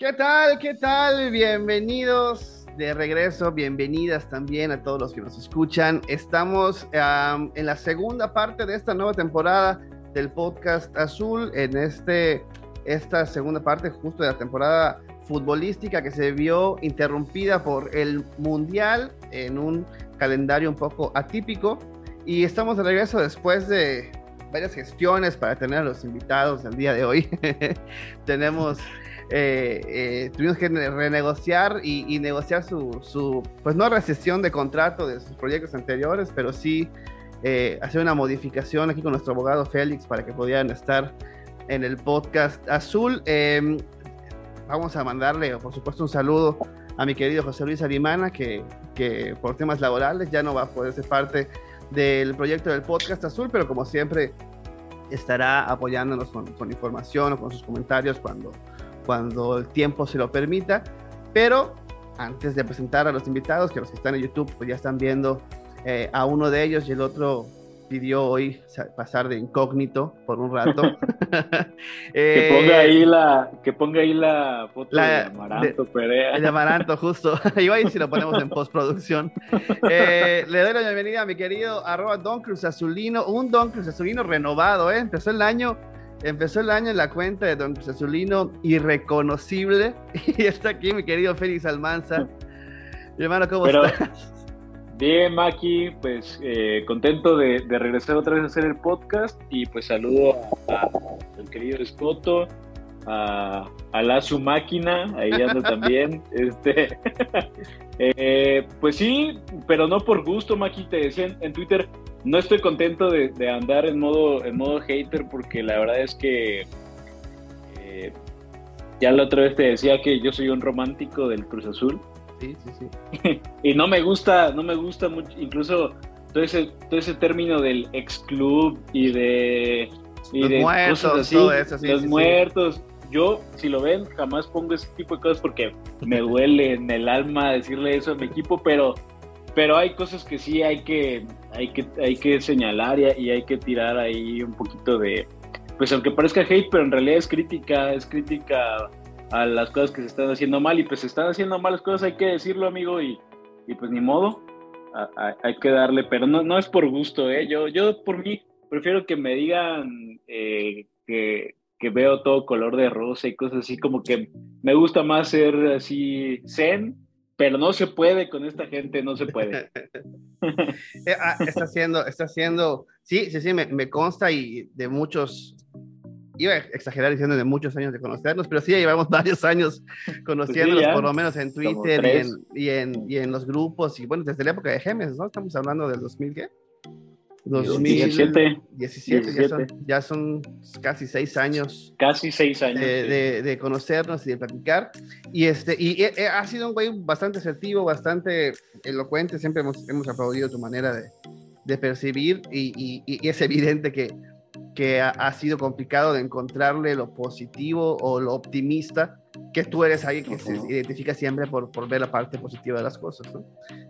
¿Qué tal? ¿Qué tal? Bienvenidos de regreso, bienvenidas también a todos los que nos escuchan. Estamos en la segunda parte de esta nueva temporada del podcast Azul, en este, esta segunda parte justo de la temporada futbolística que se vio interrumpida por el Mundial en un calendario un poco atípico. Y estamos de regreso después de varias gestiones para tener a los invitados del día de hoy. Tenemos eh, eh, tuvimos que renegociar y, negociar su, pues no recesión de contrato de sus proyectos anteriores, pero sí eh, hacer una modificación aquí con nuestro abogado Félix para que pudieran estar en el podcast azul. Em, vamos a mandarle, por supuesto, un saludo a mi querido José Luis Arimana, que, que por temas laborales ya no va a poder ser parte del proyecto del podcast azul, pero como siempre estará apoyándonos con, con información o con sus comentarios cuando, cuando el tiempo se lo permita. Pero antes de presentar a los invitados, que los que están en YouTube pues ya están viendo eh, a uno de ellos y el otro pidió hoy pasar de incógnito por un rato. que ponga eh, ahí la que ponga ahí la foto de Amaranto Perea. De Amaranto, justo. Ahí si lo ponemos en postproducción. Eh, le doy la bienvenida a mi querido arroba Don Cruz Azulino, un Don Cruz Azulino renovado, ¿eh? Empezó el año Empezó el año en la cuenta de Don Azulino, irreconocible. Y está aquí mi querido Félix Almanza. Mi hermano, ¿cómo estás? Bien, Maki, pues eh, contento de, regresar otra vez a hacer el podcast y pues saludo al querido Escoto, a, a la su máquina, ahí anda también. este, eh, pues sí, pero no por gusto, Maki, te decía en Twitter, no estoy contento de, andar en modo, en modo hater porque la verdad es que eh, ya la otra vez te decía que yo soy un romántico del Cruz Azul. Sí, sí, sí. y no me gusta, no me gusta mucho, incluso todo ese, todo ese término del ex club y de, los muertos, así, los muertos. Yo, si lo ven, jamás pongo ese tipo de cosas porque me duele en el alma decirle eso a mi equipo, pero pero hay cosas que sí hay que, hay que, hay que señalar y, hay que tirar ahí un poquito de, pues aunque parezca hate, pero en realidad es crítica, es crítica a las cosas que se están haciendo mal y pues se están haciendo malas cosas, hay que decirlo amigo y, pues ni modo, hay que darle, pero no, no es por gusto, ¿eh? yo, yo por mí prefiero que me digan eh, que, que veo todo color de rosa y cosas así, como que me gusta más ser así zen pero no se puede con esta gente, no se puede. Eh, ah, está haciendo, está haciendo, sí, sí, sí, me, consta y de muchos, iba a exagerar diciendo de muchos años de conocernos, pero sí, llevamos varios años conociéndonos, por lo menos en Twitter y en, y en, y, en, los grupos, y bueno, desde la época de Gemes, ¿no? Estamos hablando del 2000, ¿qué? 2017. 17, Ya, son, casi seis años. Casi seis años. De, conocernos y de platicar. Y, este, y eh, ha sido un güey bastante asertivo, bastante elocuente. Siempre hemos, hemos aplaudido tu manera de, de percibir y, y, es evidente que, que ha, sido complicado de encontrarle lo positivo o lo optimista que tú eres alguien que se identifica siempre por, por, ver la parte positiva de las cosas, ¿no?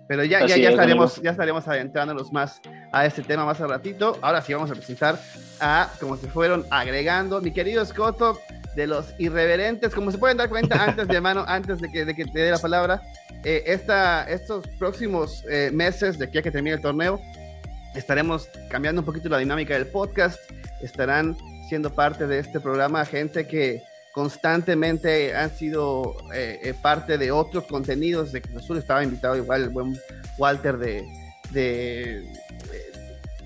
Pero ya, ya, ya, estaremos, ya estaremos adentrándonos más a este tema más al ratito. Ahora sí vamos a presentar a, como se fueron agregando, mi querido Scotto, de los irreverentes, como se pueden dar cuenta antes de mano, antes de que, de que te dé la palabra, eh, esta, estos próximos eh, meses de aquí a que termine el torneo, estaremos cambiando un poquito la dinámica del podcast, estarán siendo parte de este programa gente que constantemente han sido eh, eh, parte de otros contenidos de Cruz Azul. Estaba invitado igual el buen Walter de, de,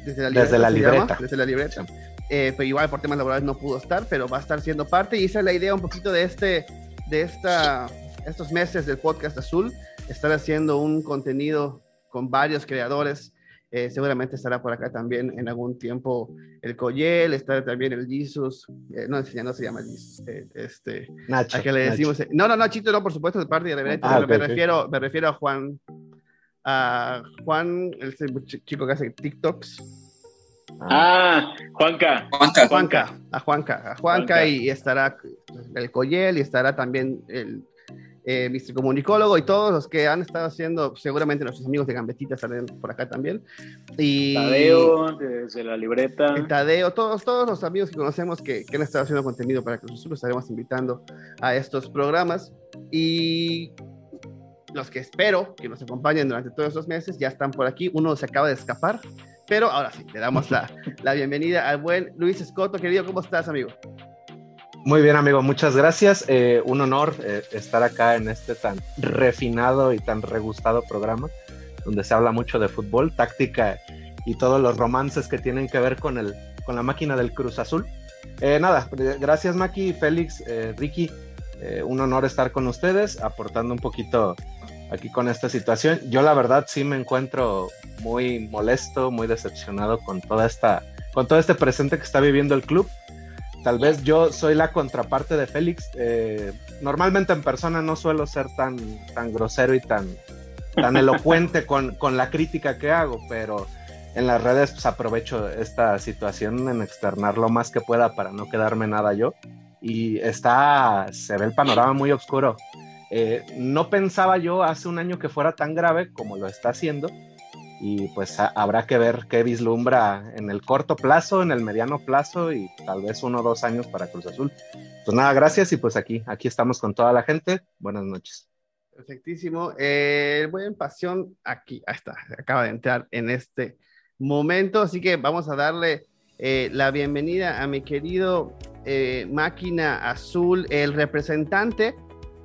desde la libreta. Desde la libreta. Eh, pero igual por temas laborales no pudo estar, pero va a estar siendo parte y esa es la idea un poquito de este, de esta, estos meses del podcast azul, estar haciendo un contenido con varios creadores eh, seguramente estará por acá también en algún tiempo el Coyel, estará también el Jesus, eh, no, no se llama Jesus, eh, este, Nacho, a que le decimos, no, no, no, Chito, no, por supuesto, de parte de ah, me, refiero, me refiero a Juan, a Juan, el chico que hace TikToks. Ah, Juanca. Juanca. Juanca, a Juanca, a Juanca, y estará el Coyel y estará también el eh, Mr. Comunicólogo y todos los que han estado haciendo, seguramente nuestros amigos de Gambetita salen por acá también. Y, Tadeo, desde la libreta. Tadeo, todos, todos los amigos que conocemos que, que han estado haciendo contenido para que nosotros estaremos invitando a estos programas. Y los que espero que nos acompañen durante todos estos meses ya están por aquí. Uno se acaba de escapar, pero ahora sí, le damos la, la bienvenida al buen Luis Escoto. Querido, ¿cómo estás, amigo? Muy bien, amigo, muchas gracias. Eh, un honor eh, estar acá en este tan refinado y tan regustado programa, donde se habla mucho de fútbol, táctica y todos los romances que tienen que ver con, el, con la máquina del Cruz Azul. Eh, nada, gracias Maki, Félix, Ricky. un honor estar con ustedes, aportando un poquito aquí con esta situación. Yo la verdad sí me encuentro muy molesto, muy decepcionado con toda esta, con todo este presente que está viviendo el club Tal vez yo soy la contraparte de Félix. Eh, normalmente en persona no suelo ser tan, tan grosero y tan, tan elocuente con, con, la crítica que hago, pero en las redes pues, aprovecho esta situación en externar lo más que pueda para no quedarme nada yo. Y está, se ve el panorama muy oscuro. Eh, no pensaba yo hace un año que fuera tan grave como lo está haciendo y pues habrá que ver qué vislumbra en el corto plazo, en el mediano plazo y tal vez uno o dos años para Cruz Azul. Pues nada, gracias y pues aquí, aquí estamos con toda la gente. Buenas noches. Perfectísimo. Eh, buen pasión aquí, ahí está, acaba de entrar en este momento, así que vamos a darle eh, la bienvenida a mi querido eh, Máquina Azul, el representante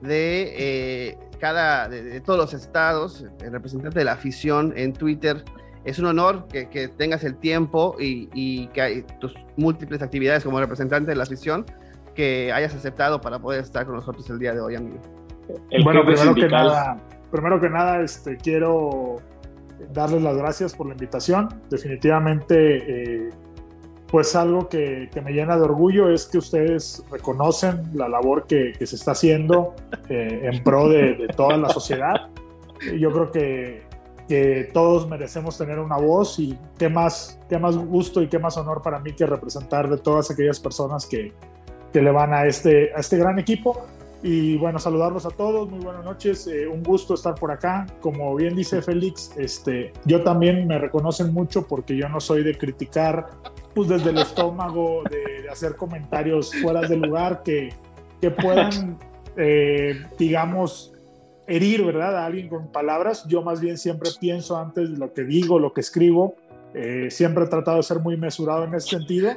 de eh, cada, de, todos los estados, el representante de la afición en Twitter. Es un honor que, que tengas el tiempo y, y, que hay tus múltiples actividades como representante de la afición que hayas aceptado para poder estar con nosotros el día de hoy, amigo. bueno, primero que nada, primero que nada, este, quiero darles las gracias por la invitación. Definitivamente eh, pues algo que, me llena de orgullo es que ustedes reconocen la labor que, se está haciendo eh, en pro de, toda la sociedad. Yo creo que, que, todos merecemos tener una voz y qué más, qué más gusto y qué más honor para mí que representar de todas aquellas personas que, que le van a este, a este gran equipo. Y bueno, saludarlos a todos, muy buenas noches, eh, un gusto estar por acá. Como bien dice Félix, este, yo también me reconocen mucho porque yo no soy de criticar pues desde el estómago, de, hacer comentarios fuera de lugar que, que puedan, eh, digamos, herir, ¿verdad? A alguien con palabras. Yo más bien siempre pienso antes de lo que digo, lo que escribo. Eh, siempre he tratado de ser muy mesurado en ese sentido.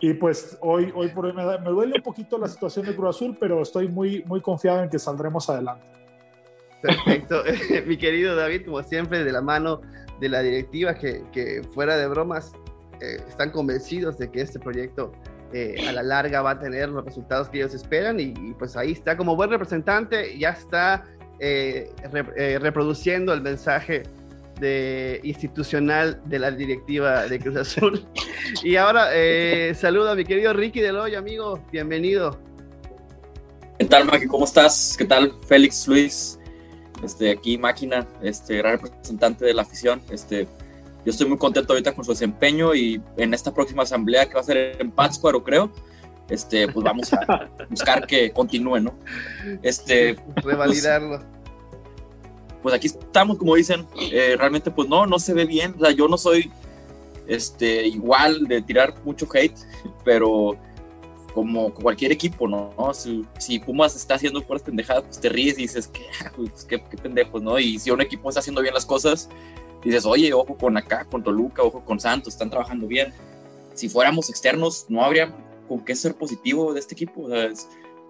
Y pues hoy, hoy por hoy me, me, duele un poquito la situación de Cruz Azul, pero estoy muy, muy confiado en que saldremos adelante. Perfecto. Mi querido David, como siempre, de la mano de la directiva, que, que fuera de bromas, eh, están convencidos de que este proyecto eh, a la larga va a tener los resultados que ellos esperan y, pues ahí está como buen representante, ya está eh, reproduciendo el mensaje institucional de la directiva de Cruz Azul. y ahora saludo a mi querido Ricky Deloy, amigo, bienvenido. ¿Qué tal, Maki? ¿Cómo estás? ¿Qué tal, Félix, Luis? Este, aquí Máquina, este, gran representante de la afición. Este, yo estoy muy contento ahorita con su desempeño y en esta próxima asamblea que va a ser en Pátzcuaro, creo, este, pues vamos a buscar que continúe, ¿no? Este, Revalidarlo. Pues, pues, aquí estamos, como dicen, eh, realmente pues no, no se ve bien, o sea, yo no soy este, igual de tirar mucho hate, pero como cualquier equipo, ¿no? Si, si, Pumas está haciendo puras pendejadas, pues te ríes y dices, qué, pues, qué, qué pendejos, ¿no? Y si un equipo está haciendo bien las cosas, dices, oye, ojo con acá, con Toluca, ojo con Santos, están trabajando bien. Si fuéramos externos, no habría con qué ser positivo de este equipo.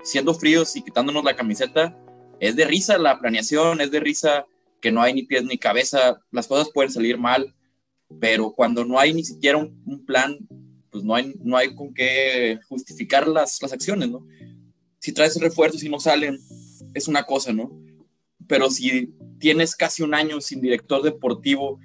Siendo fríos y quitándonos la camiseta, es de risa la planeación, es de risa que no hay ni pies ni cabeza, las cosas pueden salir mal, pero cuando no hay ni siquiera un, plan, pues no hay, no hay con qué justificar las, las acciones, ¿no? Si traes refuerzos y no salen, es una cosa, ¿no? Pero si tienes casi un año sin director deportivo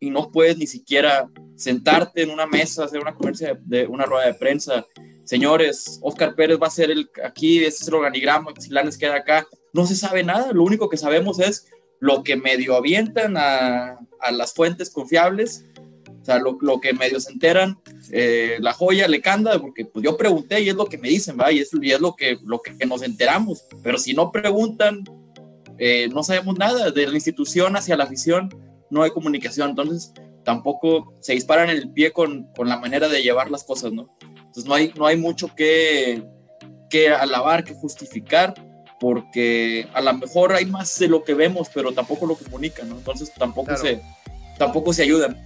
y no puedes ni siquiera sentarte en una mesa, hacer una conferencia de, una rueda de prensa, señores, Oscar Pérez va a ser el aquí, este es el organigrama, si les queda acá, no se sabe nada, lo único que sabemos es lo que medio avientan a, las fuentes confiables, o sea, lo, lo que medio se enteran, eh, la joya le canda, porque pues yo pregunté y es lo que me dicen, ¿va? Y es, y es lo, que, lo que nos enteramos, pero si no preguntan, eh, no sabemos nada de la institución hacia la afición, no hay comunicación, entonces tampoco se disparan en el pie con, con, la manera de llevar las cosas, ¿no? Entonces no hay, no hay mucho que, que alabar, que justificar, porque a lo mejor hay más de lo que vemos, pero tampoco lo comunican, ¿no? Entonces tampoco, se, tampoco se ayudan.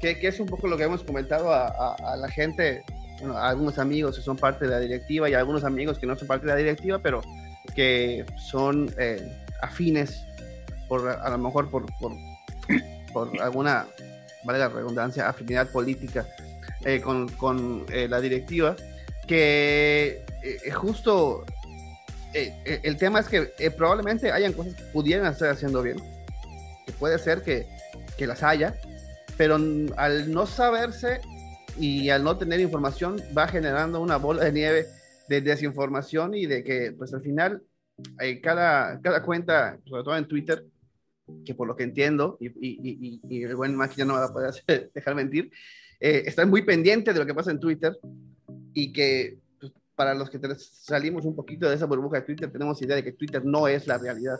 Que, que, es un poco lo que hemos comentado a, a, a la gente, bueno, a algunos amigos que son parte de la directiva y a algunos amigos que no son parte de la directiva, pero que son eh, afines, por, a lo mejor por, por, por alguna, vale la redundancia, afinidad política eh, con, con eh, la directiva, que eh, justo eh, el tema es que eh, probablemente hayan cosas que pudieran estar haciendo bien, que puede ser que, que las haya, pero al no saberse y al no tener información va generando una bola de nieve de desinformación y de que pues al final eh, cada, cada cuenta, sobre todo en Twitter, que por lo que entiendo, y, el buen ya no va a poder dejar mentir, eh, están muy pendientes de lo que pasa en Twitter y que pues, para los que salimos un poquito de esa burbuja de Twitter, tenemos idea de que Twitter no es la realidad.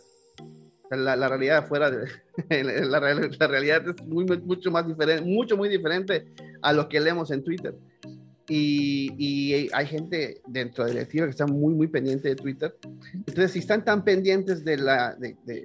La, realidad fuera de la, la, realidad es muy, mucho más diferente, mucho muy diferente a lo que leemos en Twitter. Y, y, hay gente dentro de la directiva que está muy, muy pendiente de Twitter. Entonces, si están tan pendientes de la, de, de,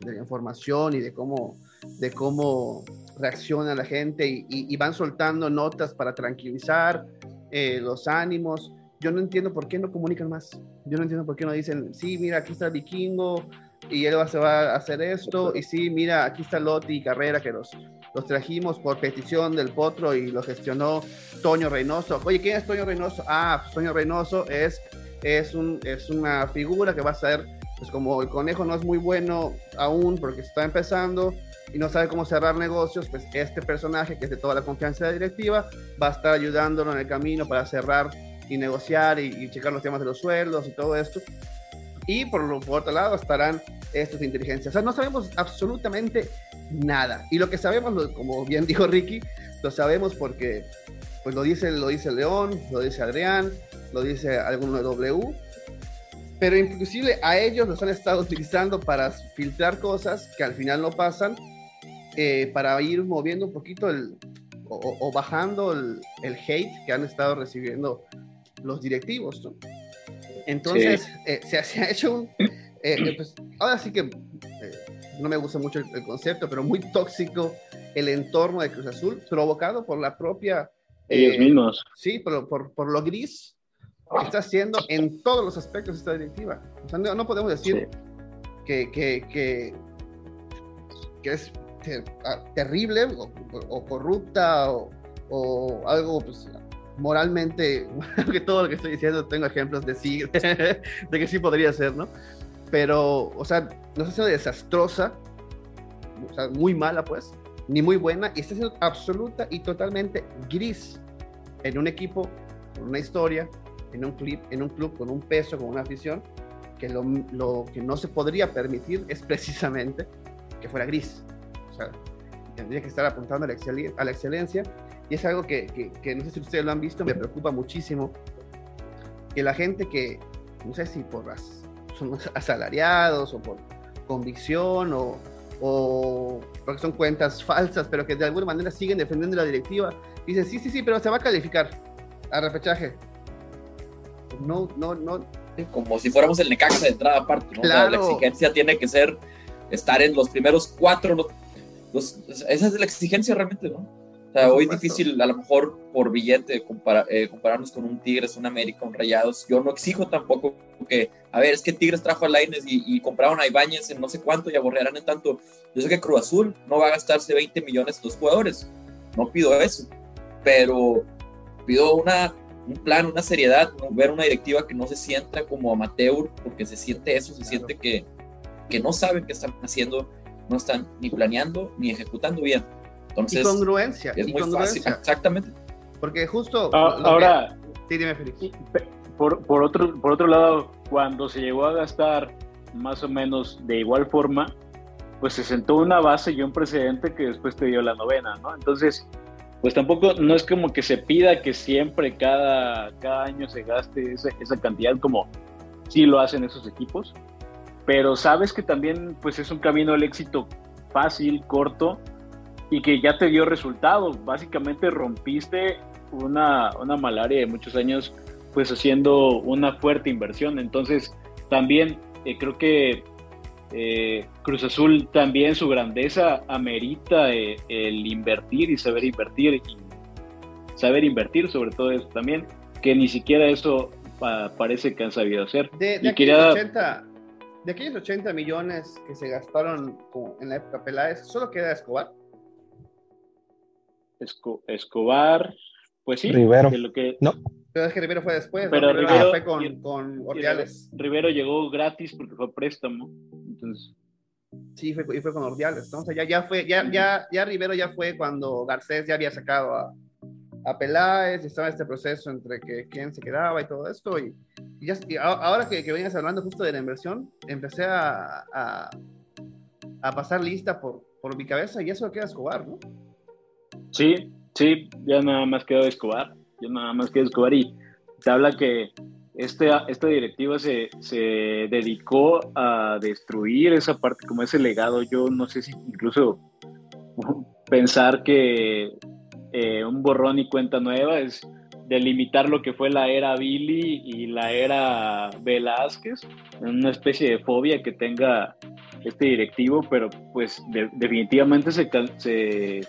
de la información y de cómo, de cómo reacciona la gente y, y, y van soltando notas para tranquilizar eh, los ánimos, yo no entiendo por qué no comunican más. Yo no entiendo por qué no dicen, sí, mira, aquí está el vikingo y él va, se va a hacer esto. Y sí, mira, aquí está Lotti y Carrera que los, los trajimos por petición del Potro y lo gestionó Toño Reynoso. Oye, ¿quién es Toño Reynoso? Ah, pues Toño Reynoso es, es, un, es una figura que va a ser, pues como el conejo no es muy bueno aún porque está empezando y no sabe cómo cerrar negocios, pues este personaje que es de toda la confianza de directiva va a estar ayudándolo en el camino para cerrar y negociar y, y, checar los temas de los sueldos y todo esto. Y por, por otro lado estarán estos de inteligencia. O sea, no sabemos absolutamente nada. Y lo que sabemos, como bien dijo Ricky, lo sabemos porque pues lo dice, lo dice León, lo dice Adrián, lo dice alguno de W. Pero inclusive a ellos los han estado utilizando para filtrar cosas que al final no pasan, eh, para ir moviendo un poquito el, o, o bajando el, el, hate que han estado recibiendo los directivos, ¿no? Entonces, sí. eh, se, se, ha hecho un... Eh, pues, ahora sí que no me gusta mucho el, el, concepto, pero muy tóxico el entorno de Cruz Azul, provocado por la propia... Ellos mismos. Sí, por, por, por, lo gris que está haciendo en todos los aspectos esta directiva. O sea, no, no podemos decir sí. que, que, que, que, es ter, terrible o, o corrupta o, o algo pues, moralmente, que todo lo que estoy diciendo tengo ejemplos de sí, de que sí podría ser, ¿no? Pero, o sea, no está siendo desastrosa, o sea, muy mala, pues, ni muy buena, y está siendo absoluta y totalmente gris en un equipo, con una historia, en un, clip, en un club con un peso, con una afición, que lo, que no se podría permitir es precisamente que fuera gris. O sea, tendría que estar apuntando a la, excel a la excelencia y es algo que, que, no sé si ustedes lo han visto, me preocupa muchísimo, que la gente que, no sé si por las, son asalariados o por convicción o, o porque son cuentas falsas, pero que de alguna manera siguen defendiendo la directiva, dicen, sí, sí, sí, pero se va a calificar a repechaje. No, no, no. Como si fuéramos el Necaxa de entrada aparte, ¿no? Claro. la exigencia tiene que ser estar en los primeros cuatro, los, los, esa es la exigencia realmente, ¿no? Sea, hoy es difícil, a lo mejor por billete, eh, compararnos con un Tigres, un América, un Rayados. Yo no exijo tampoco que, a ver, es que Tigres trajo a Laines y, y, compraron a Ibáñez en no sé cuánto y aborrearán en tanto. Yo sé que Cruz Azul no va a gastarse 20 millones los jugadores. No pido eso. Pero pido una, un plan, una seriedad, ver una directiva que no se sienta como amateur, porque se siente eso, se claro. siente que, que no saben qué están haciendo, no están ni planeando ni ejecutando bien. Entonces, y congruencia. Es y muy congruencia. fácil, exactamente. Porque justo. Ah, ahora. Que, sí, dime, Félix. Por, por, otro, por otro lado, cuando se llegó a gastar más o menos de igual forma, pues se sentó una base y un precedente que después te dio la novena, ¿no? Entonces, pues tampoco, no es como que se pida que siempre cada, cada año se gaste esa, esa cantidad como sí lo hacen esos equipos, pero sabes que también pues es un camino al éxito fácil, corto y que ya te dio resultado. Básicamente rompiste una, una malaria de muchos años pues haciendo una fuerte inversión. Entonces también eh, creo que eh, Cruz Azul también su grandeza amerita eh, el invertir y saber invertir y saber invertir sobre todo eso también, que ni siquiera eso parece que han sabido hacer. De, de, aquellos 80, de, aquellos 80, millones que se gastaron en la época Peláez, ¿solo queda Escobar? Escobar, pues sí. Rivero. lo que, no. Pero es que Rivero fue después. Pero ¿no? Rivero, fue con, con Ordiales. Rivero llegó gratis porque fue préstamo. Entonces. Sí, fue, y fue con Ordiales. ¿no? O sea, ya, ya fue, ya, ya, ya Rivero ya fue cuando Garcés ya había sacado a, a Peláez, estaba este proceso entre que quién se quedaba y todo esto. Y, y, ya, y ahora que, que venías hablando justo de la inversión, empecé a, a, a, pasar lista por, por mi cabeza y eso queda Escobar, ¿no? Sí, sí, ya nada más quedó Escobar yo nada más que Escobar y te habla que este, esta directiva se, se, dedicó a destruir esa parte, como ese legado. Yo no sé si incluso pensar que eh, un borrón y cuenta nueva es delimitar lo que fue la era Billy y la era Velázquez, una especie de fobia que tenga este directivo, pero pues de, definitivamente se, se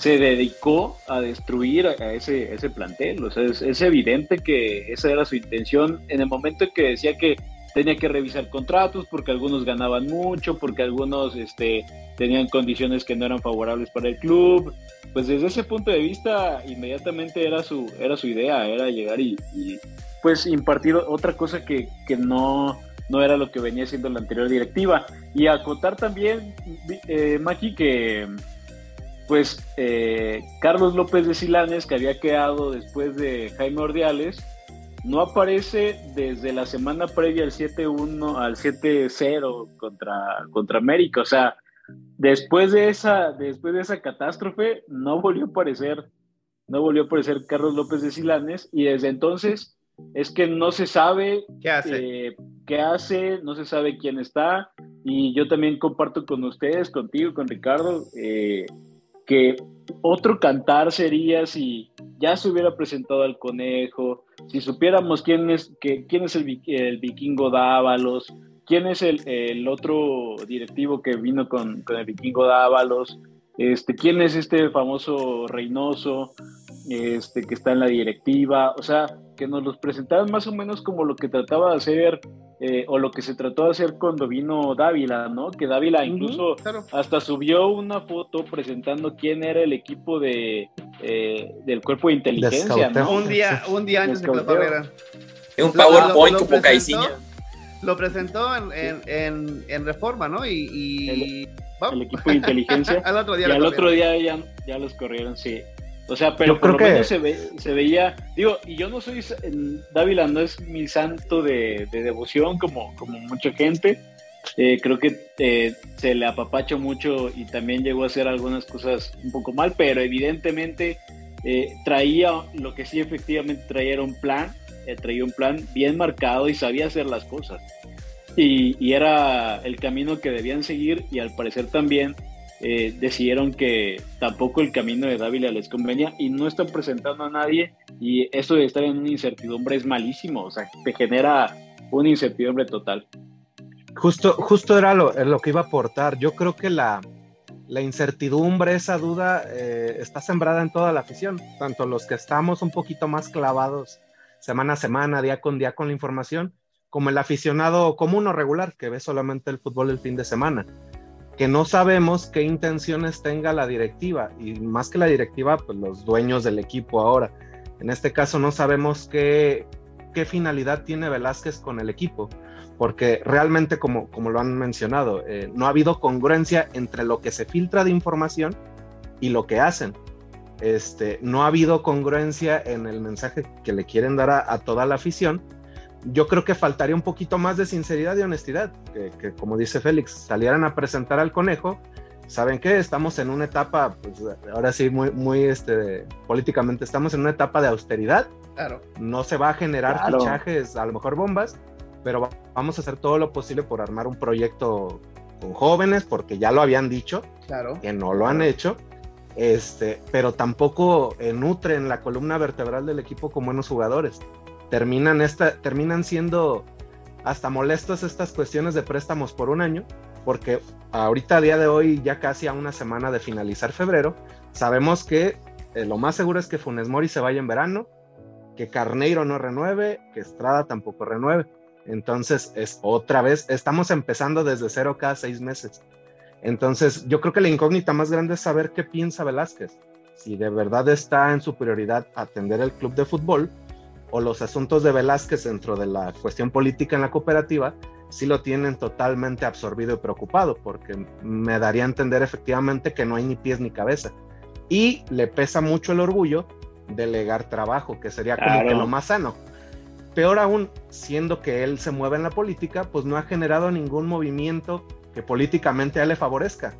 se dedicó a destruir a ese, ese plantel. O sea, es, evidente que esa era su intención en el momento en que decía que tenía que revisar contratos porque algunos ganaban mucho, porque algunos este, tenían condiciones que no eran favorables para el club. Pues desde ese punto de vista, inmediatamente era su, era su idea, era llegar y, pues impartir otra cosa que, que no, no era lo que venía siendo la anterior directiva. Y acotar también, eh, que pues eh, Carlos López de Silanes, que había quedado después de Jaime Ordiales, no aparece desde la semana previa al 7-1 al 7-0 contra, contra América. O sea, después de esa, después de esa catástrofe, no volvió a aparecer, no volvió a aparecer Carlos López de Silanes, y desde entonces es que no se sabe qué hace, eh, qué hace no se sabe quién está, y yo también comparto con ustedes, contigo, con Ricardo, eh, que otro cantar sería si ya se hubiera presentado al conejo, si supiéramos quién es, que, quién es el, el, vikingo Dávalos, quién es el, el, otro directivo que vino con, con, el vikingo Dávalos, este, quién es este famoso Reynoso este, que está en la directiva, o sea, que nos los presentaban más o menos como lo que trataba de hacer eh, o lo que se trató de hacer cuando vino Dávila, ¿no? Que Dávila incluso hasta subió una foto presentando quién era el equipo de eh, del cuerpo de inteligencia, ¿no? Un día, un día antes de que lo corrieran. Un PowerPoint como Caiciña. Lo presentó en, en, en, Reforma, ¿no? Y, y... El, el, equipo de inteligencia. al otro día, y al otro día ya, ya los corrieron, sí. O sea, pero por lo menos se, ve, se veía, digo, y yo no soy, Dávila no es mi santo de, devoción como, como mucha gente. Eh, creo que eh, se le apapacha mucho y también llegó a hacer algunas cosas un poco mal, pero evidentemente eh, traía, lo que sí efectivamente traía era un plan, traía un plan bien marcado y sabía hacer las cosas. Y, era el camino que debían seguir y al parecer también eh, decidieron que tampoco el camino de Dávila les convenía y no están presentando a nadie y eso de estar en una incertidumbre es malísimo, o sea, te genera una incertidumbre total. Justo, justo era lo, lo que iba a aportar. Yo creo que la, la incertidumbre, esa duda, eh, está sembrada en toda la afición, tanto los que estamos un poquito más clavados semana a semana, día con día con la información, como el aficionado común o regular que ve solamente el fútbol el fin de semana que no sabemos qué intenciones tenga la directiva y más que la directiva, pues los dueños del equipo ahora. En este caso no sabemos qué, qué finalidad tiene Velázquez con el equipo, porque realmente, como, como lo han mencionado, eh, no ha habido congruencia entre lo que se filtra de información y lo que hacen. Este, no ha habido congruencia en el mensaje que le quieren dar a, a toda la afición yo creo que faltaría un poquito más de sinceridad y honestidad, que, como dice Félix, salieran a presentar al conejo. ¿Saben qué? Estamos en una etapa, pues ahora sí, muy, muy este, políticamente, estamos en una etapa de austeridad. Claro. No se va a generar fichajes, a lo mejor bombas, pero vamos a hacer todo lo posible por armar un proyecto con jóvenes, porque ya lo habían dicho, claro. que no lo han hecho, este, pero tampoco eh, nutren la columna vertebral del equipo con buenos jugadores. Terminan, esta, terminan siendo hasta molestos estas cuestiones de préstamos por un año, porque ahorita a día de hoy, ya casi a una semana de finalizar febrero, sabemos que eh, lo más seguro es que Funes Mori se vaya en verano, que Carneiro no renueve, que Estrada tampoco renueve. Entonces, es otra vez, estamos empezando desde cero cada seis meses. Entonces, yo creo que la incógnita más grande es saber qué piensa Velázquez. Si de verdad está en su prioridad atender el club de fútbol o los asuntos de Velázquez dentro de la cuestión política en la cooperativa, si lo tienen totalmente absorbido y preocupado, porque me daría a entender efectivamente que no hay ni pies ni cabeza. Y le pesa mucho el orgullo delegar trabajo, que sería como que lo más sano. Peor aún, siendo que él se mueve en la política, pues no ha generado ningún movimiento que políticamente a él le favorezca.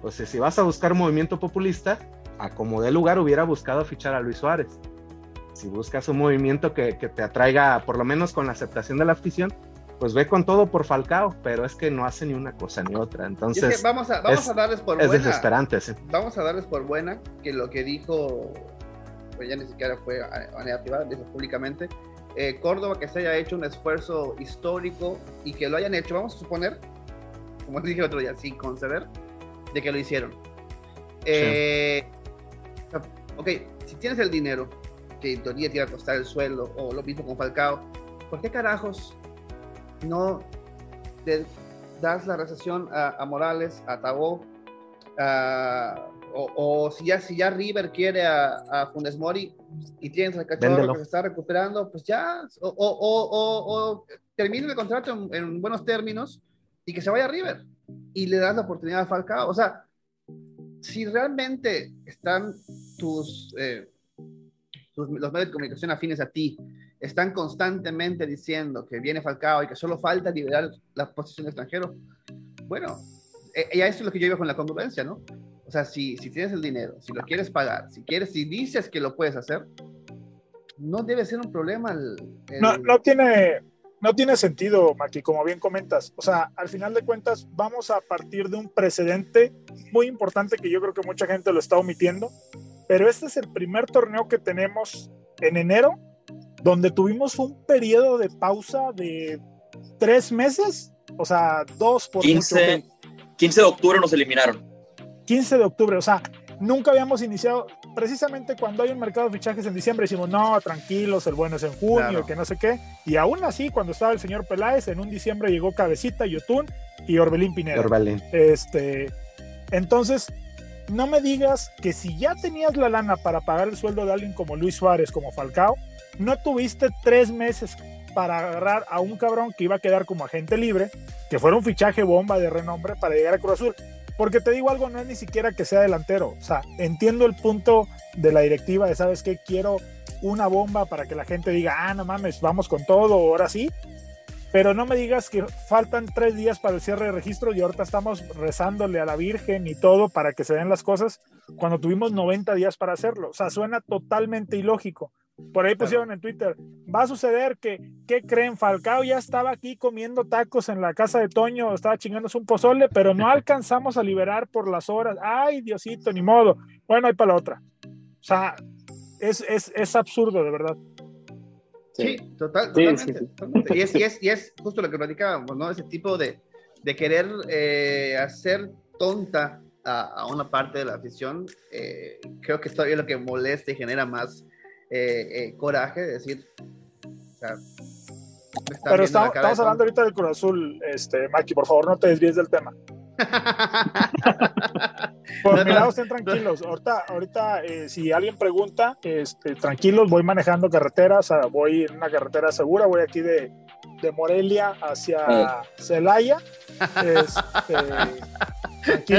Pues si vas a buscar movimiento populista, a como de lugar hubiera buscado fichar a Luis Suárez. Si buscas un movimiento que, que te atraiga, por lo menos con la aceptación de la afición, pues ve con todo por Falcao, pero es que no hace ni una cosa ni otra. Entonces, vamos, a, vamos a darles por es buena. desesperante, sí. Vamos a darles por buena que lo que dijo, pues ya ni siquiera fue a manera privada, dijo públicamente, eh, Córdoba que se haya hecho un esfuerzo histórico y que lo hayan hecho, vamos a suponer, como dije otro día, sin conceder, de que lo hicieron. Eh, ok, si tienes el dinero, que en teoría te iba a costar el sueldo, o lo mismo con Falcao, ¿por qué carajos no das la recesión a, Morales, a Tabó, o, si, ya, si ya River quiere a, a Funes Mori y tienes al cachorro que se está recuperando, pues ya, o, o termine el contrato en, buenos términos y que se vaya a River y le das la oportunidad a Falcao. O sea, si realmente están tus, eh, tus, los medios de comunicación afines a ti, están constantemente diciendo que viene Falcao y que solo falta liberar la posición de extranjero, bueno, eh, ya eso es lo que yo iba con la congruencia, ¿no? O sea, si, si tienes el dinero, si lo quieres pagar, si quieres, si dices que lo puedes hacer, no debe ser un problema. No, no tiene, no tiene sentido, Maki, como bien comentas. O sea, al final de cuentas, vamos a partir de un precedente muy importante que yo creo que mucha gente lo está omitiendo, pero este es el primer torneo que tenemos en enero donde tuvimos un periodo de pausa de tres meses, o sea, dos por 15, 15 de octubre nos eliminaron. 15 de octubre, o sea, nunca habíamos iniciado, precisamente cuando hay un mercado de fichajes en diciembre, decimos, no, tranquilos, el bueno es en junio, que no sé qué, y aún así, cuando estaba el señor Peláez, en un diciembre llegó Cabecita, Yotun y Orbelín Pineda. Orbelín. Este, entonces, no me digas que si ya tenías la lana para pagar el sueldo de alguien como Luis Suárez, como Falcao, no tuviste tres meses para agarrar a un cabrón que iba a quedar como agente libre, que fuera un fichaje bomba de renombre para llegar a Cruz Azul. Porque te digo algo, no es ni siquiera que sea delantero. O sea, entiendo el punto de la directiva de, ¿sabes qué? Quiero una bomba para que la gente diga, ah, no mames, vamos con todo, ahora sí. Pero no me digas que faltan tres días para el cierre de registro y ahorita estamos rezándole a la Virgen y todo para que se den las cosas cuando tuvimos 90 días para hacerlo. O sea, suena totalmente ilógico. Por ahí pusieron en Twitter, va a suceder que, ¿qué creen? Falcao ya estaba aquí comiendo tacos en la casa de Toño, estaba chingándose un pozole, pero no alcanzamos a liberar por las horas. Ay, Diosito, ni modo. Bueno, hay para la otra. O sea, es, es, es absurdo, de verdad. Sí, total, totalmente. Y, es, y, es, y, es, justo lo que platicábamos, ¿no? Ese tipo de, de querer eh, hacer tonta a, a, una parte de la afición, eh, creo que es todavía lo que molesta y genera más eh, eh, coraje de decir, pero estamos, hablando ahorita del Cruz Azul, este, Maki, por favor no te desvíes del tema. por mi lado, estén tranquilos. Ahorita, ahorita eh, si alguien pregunta, este, tranquilos, voy manejando carreteras, voy en una carretera segura, voy aquí de, de Morelia hacia Celaya. Este,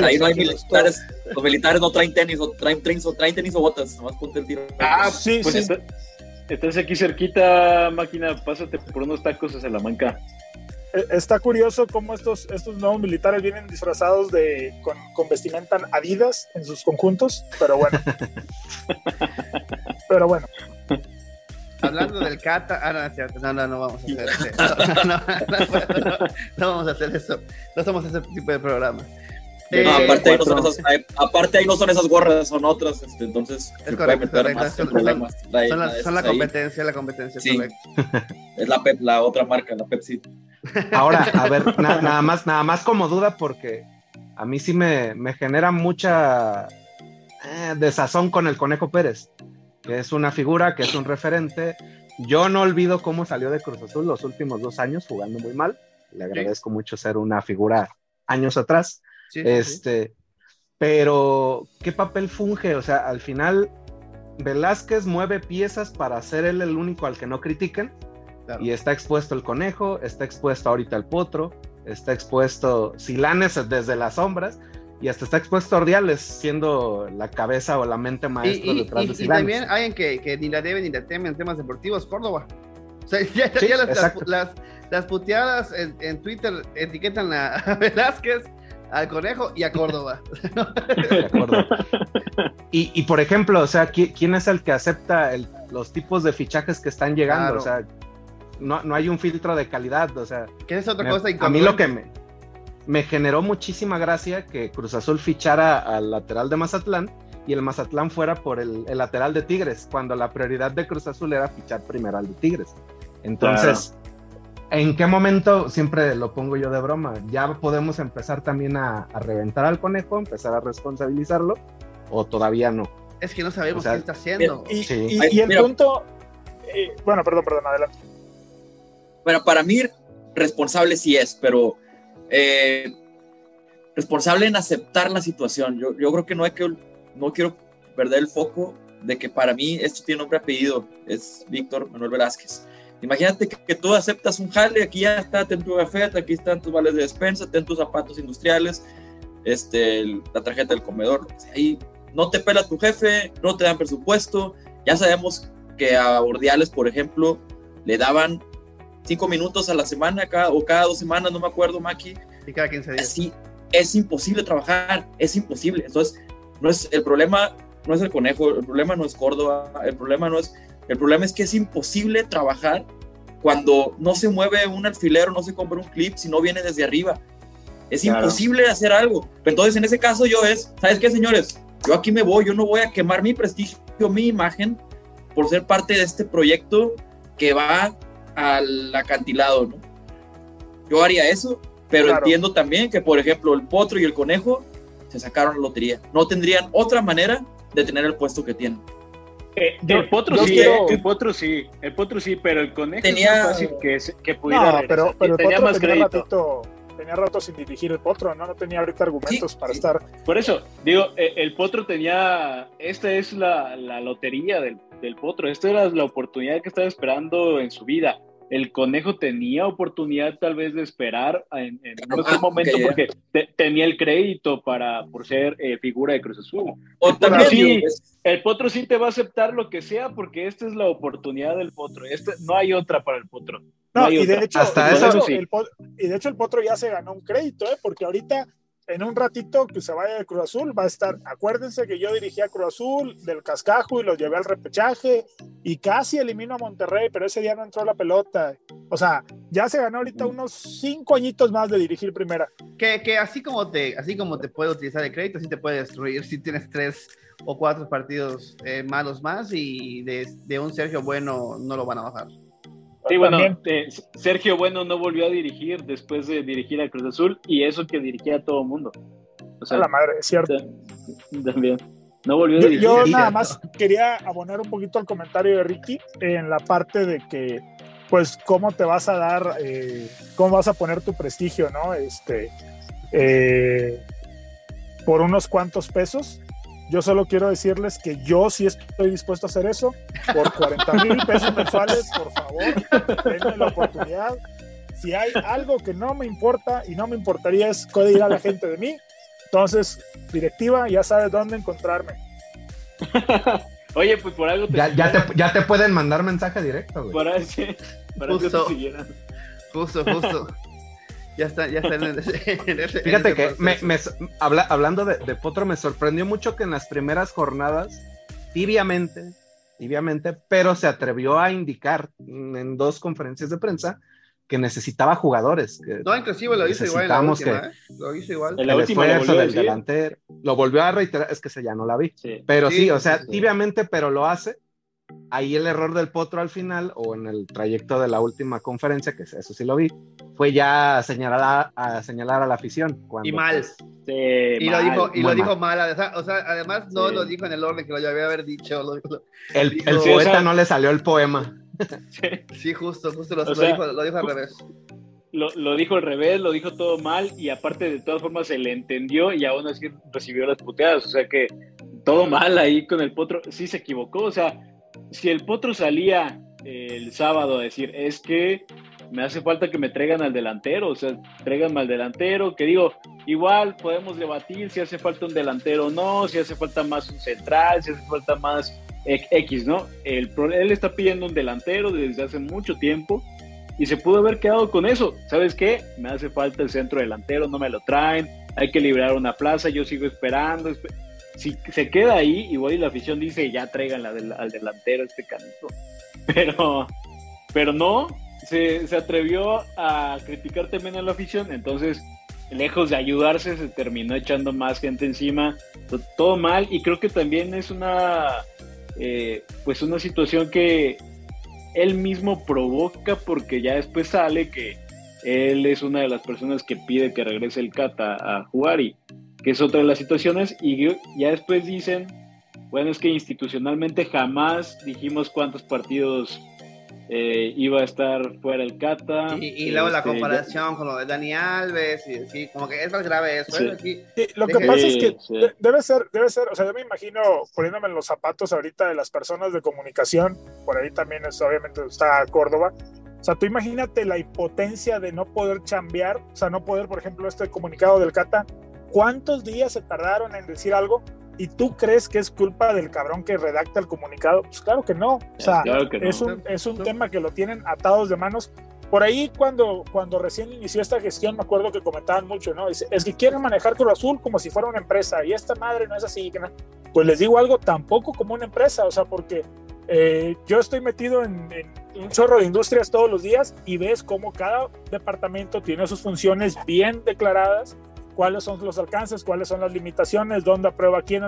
Ahí no hay militares. Los militares no traen tenis o traen, traen, o, traen tenis o botas. Nomás ponte el tiro. Ah, sí, pues sí. estás aquí cerquita, máquina. Pásate por unos tacos a Salamanca. E, está curioso cómo estos, estos nuevos militares vienen disfrazados de con, con vestimenta Adidas en sus conjuntos, pero bueno. pero bueno. hablando del Cata, ah, no, no, no, no vamos a hacer eso. No, no, no, vamos a hacer eso. No somos ese tipo de programa. Eh, no, aparte, ahí no son esas, aparte ahí no son esas gorras, son otras, este, entonces es correcto, correcto. Más son, problemas. Son, la, son, la, son la competencia, la competencia, sí. Es la, Pep, la otra marca, la Pepsi. Ahora, a ver, na, nada más, nada más como duda porque a mí sí me, me genera mucha eh, desazón con el Conejo Pérez, que es una figura, que es un referente. Yo no olvido cómo salió de Cruz Azul los últimos dos años jugando muy mal. Le agradezco sí. mucho ser una figura años atrás Sí, este, sí. pero ¿qué papel funge? O sea, al final Velázquez mueve piezas para ser él el único al que no critiquen. Claro. Y está expuesto el conejo, está expuesto ahorita el potro, está expuesto Silanes desde las sombras y hasta está expuesto Ordiales siendo la cabeza o la mente maestra y, y, detrás y, de y Silanes. también hay que, que ni la debe ni la teme en temas deportivos, Córdoba. O sea, ya, sí, ya las, las, las, las, puteadas en, en, Twitter etiquetan a Velázquez al Conejo y a Córdoba. y, y, por ejemplo, o sea, ¿quién es el que acepta el, los tipos de fichajes que están llegando? Claro. O sea, no, no, hay un filtro de calidad, o sea. ¿Qué es otra me, cosa? A mí lo que me, me generó muchísima gracia que Cruz Azul fichara al lateral de Mazatlán y el Mazatlán fuera por el, el lateral de Tigres, cuando la prioridad de Cruz Azul era fichar primero al de Tigres. Entonces, claro. ¿En qué momento, siempre lo pongo yo de broma, ya podemos empezar también a, a, reventar al conejo, empezar a responsabilizarlo, o todavía no? Es que no sabemos o sea, qué está haciendo. Y, sí. y, y el Mira, punto, eh, bueno, perdón, perdón, adelante. Bueno, para mí, responsable sí es, pero eh, responsable en aceptar la situación. Yo, yo creo que no, hay que no quiero perder el foco de que para mí esto tiene nombre apellido, es Víctor Manuel Velázquez Imagínate que, que, tú aceptas un jale, aquí ya está, ten tu gafeta, aquí están tus vales de despensa, ten tus zapatos industriales, este, la tarjeta del comedor. Ahí no te pela tu jefe, no te dan presupuesto. Ya sabemos que a Ordiales, por ejemplo, le daban cinco minutos a la semana cada, o cada dos semanas, no me acuerdo, Maki. Y cada 15 días. Así, es imposible trabajar, es imposible. Entonces, no es, el problema no es el conejo, el problema no es Córdoba, el problema no es el problema es que es imposible trabajar cuando no se mueve un alfilero, no se compra un clip, si no viene desde arriba. Es claro. imposible hacer algo. Entonces, en ese caso, yo es, ¿sabes qué, señores? Yo aquí me voy, yo no voy a quemar mi prestigio, mi imagen, por ser parte de este proyecto que va al acantilado, ¿no? Yo haría eso, pero claro. entiendo también que, por ejemplo, el potro y el conejo se sacaron la lotería. No tendrían otra manera de tener el puesto que tienen. Eh, yo, el potro sí, quiero... eh, el potro sí, el potro sí, pero el conejo tenía... es más fácil que, que pudiera no, pero, pero tenía más tenía ratito, tenía rato sin dirigir el potro, ¿no? No tenía ahorita argumentos sí, para sí. estar. Por eso, digo, eh, el potro tenía, esta es la, la lotería del, del potro, esta era la oportunidad que estaba esperando en su vida el conejo tenía oportunidad tal vez de esperar en, en un ah, momento okay, porque te, tenía el crédito para por ser eh, figura de Cruz Azul. O también sí, el potro sí te va a aceptar lo que sea porque esta es la oportunidad del potro. Este, no hay otra para el potro. No, no y, de hecho, Hasta eso, eso sí. el, y de hecho el potro ya se ganó un crédito, ¿eh? porque ahorita en un ratito que se vaya de Cruz Azul va a estar, acuérdense que yo dirigí a Cruz Azul del cascajo y los llevé al repechaje y casi eliminó a Monterrey, pero ese día no entró la pelota. O sea, ya se ganó ahorita unos cinco añitos más de dirigir primera. Que, que así como te, así como te puede utilizar el crédito, sí te puede destruir si tienes tres o cuatro partidos eh, malos más y de un Sergio Bueno no lo van a bajar. Sí, bueno, eh, Sergio Bueno no volvió a dirigir después de dirigir a Cruz Azul y eso que dirigía a todo el mundo. O sea, a la madre, es cierto. También. No volvió a yo, dirigir. Yo nada más quería abonar un poquito al comentario de Ricky en la parte de que, pues, cómo te vas a dar, eh, cómo vas a poner tu prestigio, ¿no? Este, eh, por unos cuantos pesos. Yo solo quiero decirles que yo sí estoy dispuesto a hacer eso por 40 mil pesos mensuales, por favor, denme la oportunidad. Si hay algo que no me importa y no me importaría es qué dirá la gente de mí, entonces, directiva, ya sabes dónde encontrarme. Oye, pues por algo te... Ya, ya, te, ya te pueden mandar mensaje directo, güey. Para justo, que justo, justo. Ya está, ya está en, ese, en ese, Fíjate en que me, me, habla, hablando de, de, Potro, me sorprendió mucho que en las primeras jornadas, tibiamente, tibiamente, pero se atrevió a indicar en dos conferencias de prensa que necesitaba jugadores. no, inclusive lo hizo igual en la última, ¿eh? Lo hizo igual. En la el esfuerzo del delantero. Lo volvió a reiterar, es que se ya no la vi. Pero sí, o sea, tibiamente, pero lo hace ahí el error del potro al final o en el trayecto de la última conferencia, que eso sí lo vi, fue ya señalar a, señalar a la afición. y mal. y lo dijo, y lo dijo mal. O sea, además no lo dijo en el orden que lo debía haber dicho. el, poeta no le salió el poema. Sí, justo, justo lo, dijo, lo, dijo, al revés. Lo, lo, dijo al revés, lo dijo todo mal y aparte de todas formas se le entendió y aún así recibió las puteadas. O sea que todo mal ahí con el potro. Sí se equivocó. O sea, si el Potro salía el sábado a decir, es que me hace falta que me traigan al delantero, o sea, tráiganme al delantero, que digo, igual podemos debatir si hace falta un delantero o no, si hace falta más un central, si hace falta más X, ¿no? El, él está pidiendo un delantero desde hace mucho tiempo y se pudo haber quedado con eso. ¿Sabes qué? Me hace falta el centro delantero, no me lo traen, hay que liberar una plaza, yo sigo esperando si se queda ahí, igual y la afición dice, ya traigan al delantero este canito. Pero, pero no, se, atrevió a criticar también a la afición, entonces, lejos de ayudarse, se terminó echando más gente encima, todo mal, y creo que también es una, eh, pues una situación que él mismo provoca porque ya después sale que él es una de las personas que pide que regrese el Cata a jugar y que es otra de las situaciones, y ya después dicen, bueno, es que institucionalmente jamás dijimos cuántos partidos eh, iba a estar fuera el Cata. Y, luego la este, comparación con lo de Dani Alves, y, como que es más grave eso. ¿eh? lo que pasa es que debe ser, debe ser, o sea, yo me imagino poniéndome en los zapatos ahorita de las personas de comunicación, por ahí también es, obviamente está Córdoba, o sea, tú imagínate la impotencia de no poder chambear, o sea, no poder, por ejemplo, este comunicado del Cata, ¿Cuántos días se tardaron en decir algo? ¿Y tú crees que es culpa del cabrón que redacta el comunicado? Pues claro que no. O sea, es un, es un tema que lo tienen atados de manos. Por ahí cuando, cuando recién inició esta gestión, me acuerdo que comentaban mucho, ¿no? Dice, es que quieren manejar Cruz Azul como si fuera una empresa y esta madre no es así. Pues les digo algo, tampoco como una empresa, o sea, porque eh, yo estoy metido en, en, un chorro de industrias todos los días y ves cómo cada departamento tiene sus funciones bien declaradas cuáles son los alcances, cuáles son las limitaciones, dónde aprueba quién.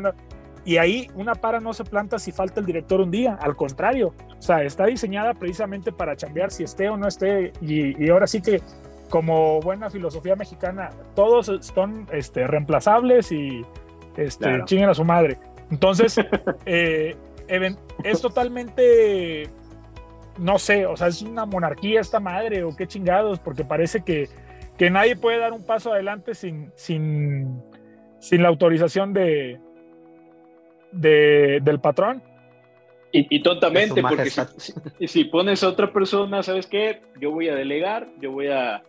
Y ahí una para no se planta si falta el director un día, al contrario, o sea, está diseñada precisamente para chambear si esté o no esté. Y, ahora sí que, como buena filosofía mexicana, todos son este, reemplazables y este, chinguen a su madre. Entonces, eh, es totalmente, no sé, o sea, es una monarquía esta madre o qué chingados, porque parece que que nadie puede dar un paso adelante sin, sin, sin la autorización de, de, del patrón. Y, tontamente, porque si, si, pones a otra persona, ¿sabes qué? Yo voy a delegar, yo voy a,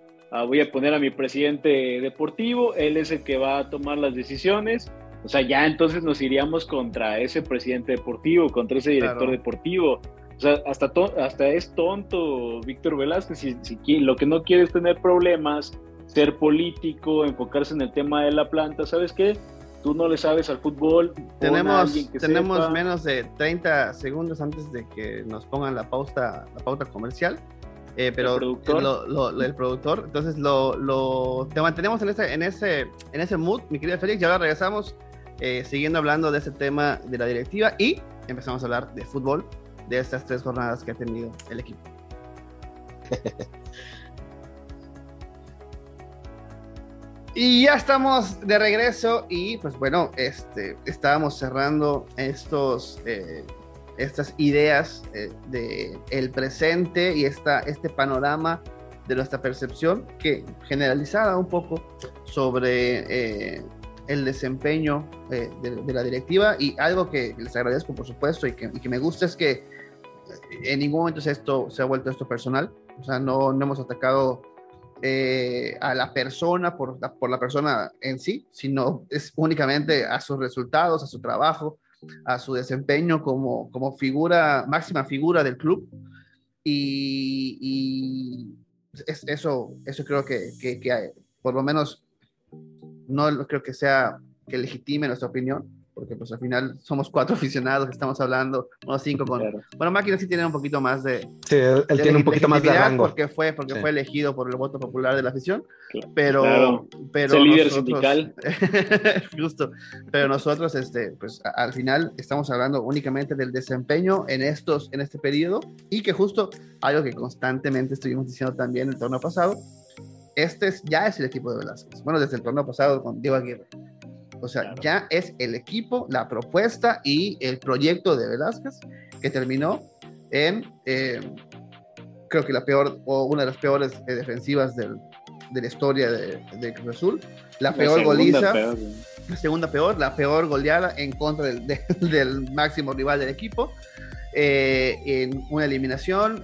voy a poner a mi presidente deportivo, él es el que va a tomar las decisiones. O sea, ya entonces nos iríamos contra ese presidente deportivo, contra ese director deportivo. Sea, hasta, hasta es tonto Víctor Velázquez. Si, si, lo que no quiere es tener problemas, ser político, enfocarse en el tema de la planta, ¿sabes qué? Tú no le sabes al fútbol. Tenemos, tenemos menos de 30 segundos antes de que nos pongan la pauta, la pauta comercial. Eh, pero el productor. el productor. Entonces lo, lo, te mantenemos en ese, en, ese, en ese mood, mi querido Félix, y ahora regresamos eh, siguiendo hablando de ese tema de la directiva y empezamos a hablar de fútbol de estas tres jornadas que ha tenido el equipo. y ya estamos de regreso y pues bueno, este, estábamos cerrando estos, eh, estas ideas eh, de el presente y esta, este panorama de nuestra percepción que generalizada un poco sobre eh, el desempeño de, la directiva y algo que les agradezco por supuesto y que, y que me gusta es que en ningún momento esto, se ha vuelto esto personal, o sea, no, hemos atacado eh, a la persona por la, persona en sí, sino es únicamente a sus resultados, a su trabajo, a su desempeño como, figura, máxima figura del club. Y, eso, creo que, por lo menos no creo que sea que legitime nuestra opinión, porque pues al final somos cuatro aficionados que estamos hablando, no cinco con... Bueno, Máquina sí tiene un poquito más de... Sí, él, tiene un poquito más de rango. Porque fue, porque fue elegido por el voto popular de la afición, pero... pero es el líder sindical. justo, pero nosotros, este, pues al final estamos hablando únicamente del desempeño en, estos, en este periodo y que justo algo que constantemente estuvimos diciendo también el torneo pasado, este es, ya es el equipo de Velázquez. Bueno, desde el torneo pasado con Diego Aguirre o sea, ya es el equipo, la propuesta y el proyecto de Velázquez que terminó en, eh, creo que la peor o una de las peores eh, defensivas del, de la historia de, de Cruz Azul. La, peor goliza. La segunda peor, la peor goleada en contra del, del máximo rival del equipo. Eh, en una eliminación.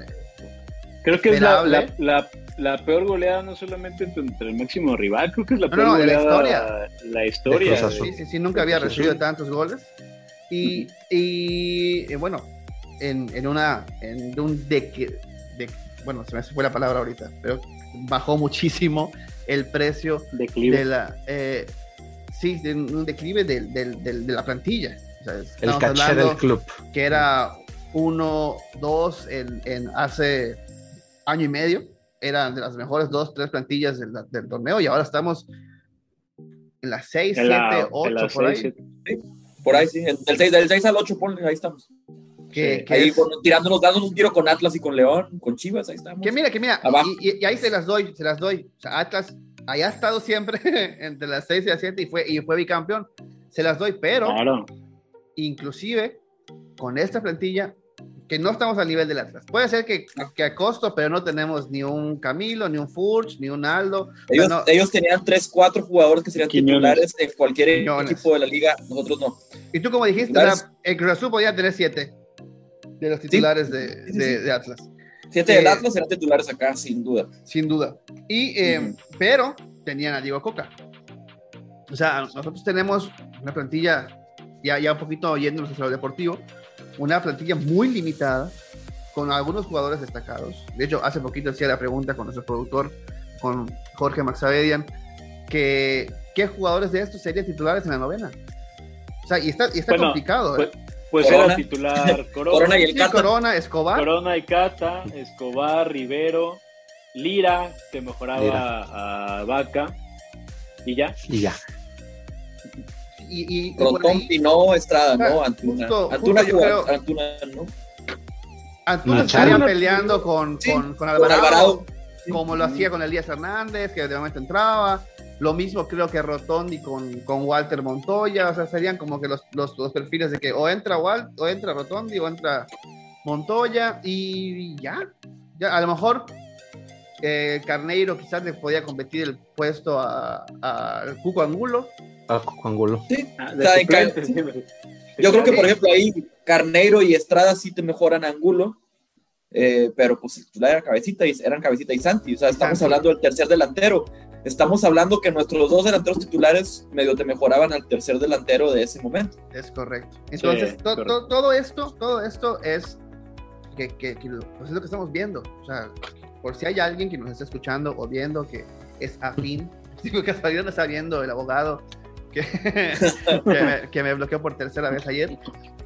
Creo que es la, la, la peor goleada no solamente entre el máximo rival, creo que es la peor goleada. La historia. La historia. Sí, sí, sí, nunca había recibido tantos goles. Y, y eh, bueno, en, en, una, en un de, de, bueno, se me fue la palabra ahorita, pero bajó muchísimo el precio de la, eh, sí, de un declive de, de, de la plantilla. el caché del club. Que era uno, dos en, en hace año y medio eran de las mejores dos, tres plantillas del, del torneo y ahora estamos en las 6, 7, 8, por ahí. por ahí sí, del 6, del 6 al 8, ponle, ahí estamos. Que, que ahí es... tirándonos, dándonos un tiro con Atlas y con León, con Chivas, ahí estamos. Que mira, que mira, y, y, ahí se las doy, se las doy. O sea, Atlas ahí ha estado siempre entre las 6 y las 7 y fue, y fue bicampeón. Se las doy, pero claro. inclusive con esta plantilla que no estamos al nivel del Atlas. Puede ser que, que, a costo, pero no tenemos ni un Camilo, ni un Furch, ni un Aldo. Ellos, no, ellos tenían 3, 4 jugadores que serían Quiñones. titulares en cualquier Quiñones. equipo de la liga, nosotros no. Y tú como dijiste, o sea, el Cruz Azul podía tener 7 de los titulares sí, de, sí, sí, de, de, Atlas. 7 eh, del Atlas eran titulares acá, sin duda. Sin duda. Y, eh, -huh. Pero tenían a Diego Coca. O sea, nosotros tenemos una plantilla, ya, ya un poquito yéndonos hacia lo deportivo, una plantilla muy limitada, con algunos jugadores destacados. De hecho, hace poquito hacía la pregunta con nuestro productor, con Jorge Maxavedian, que qué jugadores de estos serían titulares en la novena. O sea, y está, y está bueno, complicado. Pues, ¿eh? pues era titular Corona, Corona y el sí, Cata. Corona, Escobar. Corona y Cata, Escobar, Rivero, Lira, que mejoraba Lira. a Vaca, y ya. Y ya y, y Rotón, Pinó, Estrada, ¿no? Antuna. Justo, Antuna, justo creo, Antuna, ¿no? Antuna estaría peleando con, sí, con, con, Alvarado, con Alvarado sí. como lo hacía con Elías Hernández, que de momento entraba. Lo mismo creo que Rotondi con, con Walter Montoya, o sea, serían como que los, los, los perfiles de que o entra Walt, o entra Rotondi, o entra Montoya, y ya. ya a lo mejor eh, Carneiro quizás le podía competir el puesto a, a Cuco Angulo, a Cuco Angulo. Sí, ah, suplente, sí. Yo creo que, por ejemplo, ahí Carneiro y Estrada sí te mejoran Angulo, eh, pero pues titular era Cabecita y, eran Cabecita y Santi. O sea, estamos Santi. hablando del tercer delantero. Estamos hablando que nuestros dos delanteros titulares medio te mejoraban al tercer delantero de ese momento. Es correcto. Entonces, sí, to, correcto. To, todo esto, todo esto es que, que, que pues es lo que estamos viendo. O sea, por si hay alguien que nos está escuchando o viendo que es afín, digo que hasta no está viendo el abogado que, que, me, que, me, bloqueó por tercera vez ayer.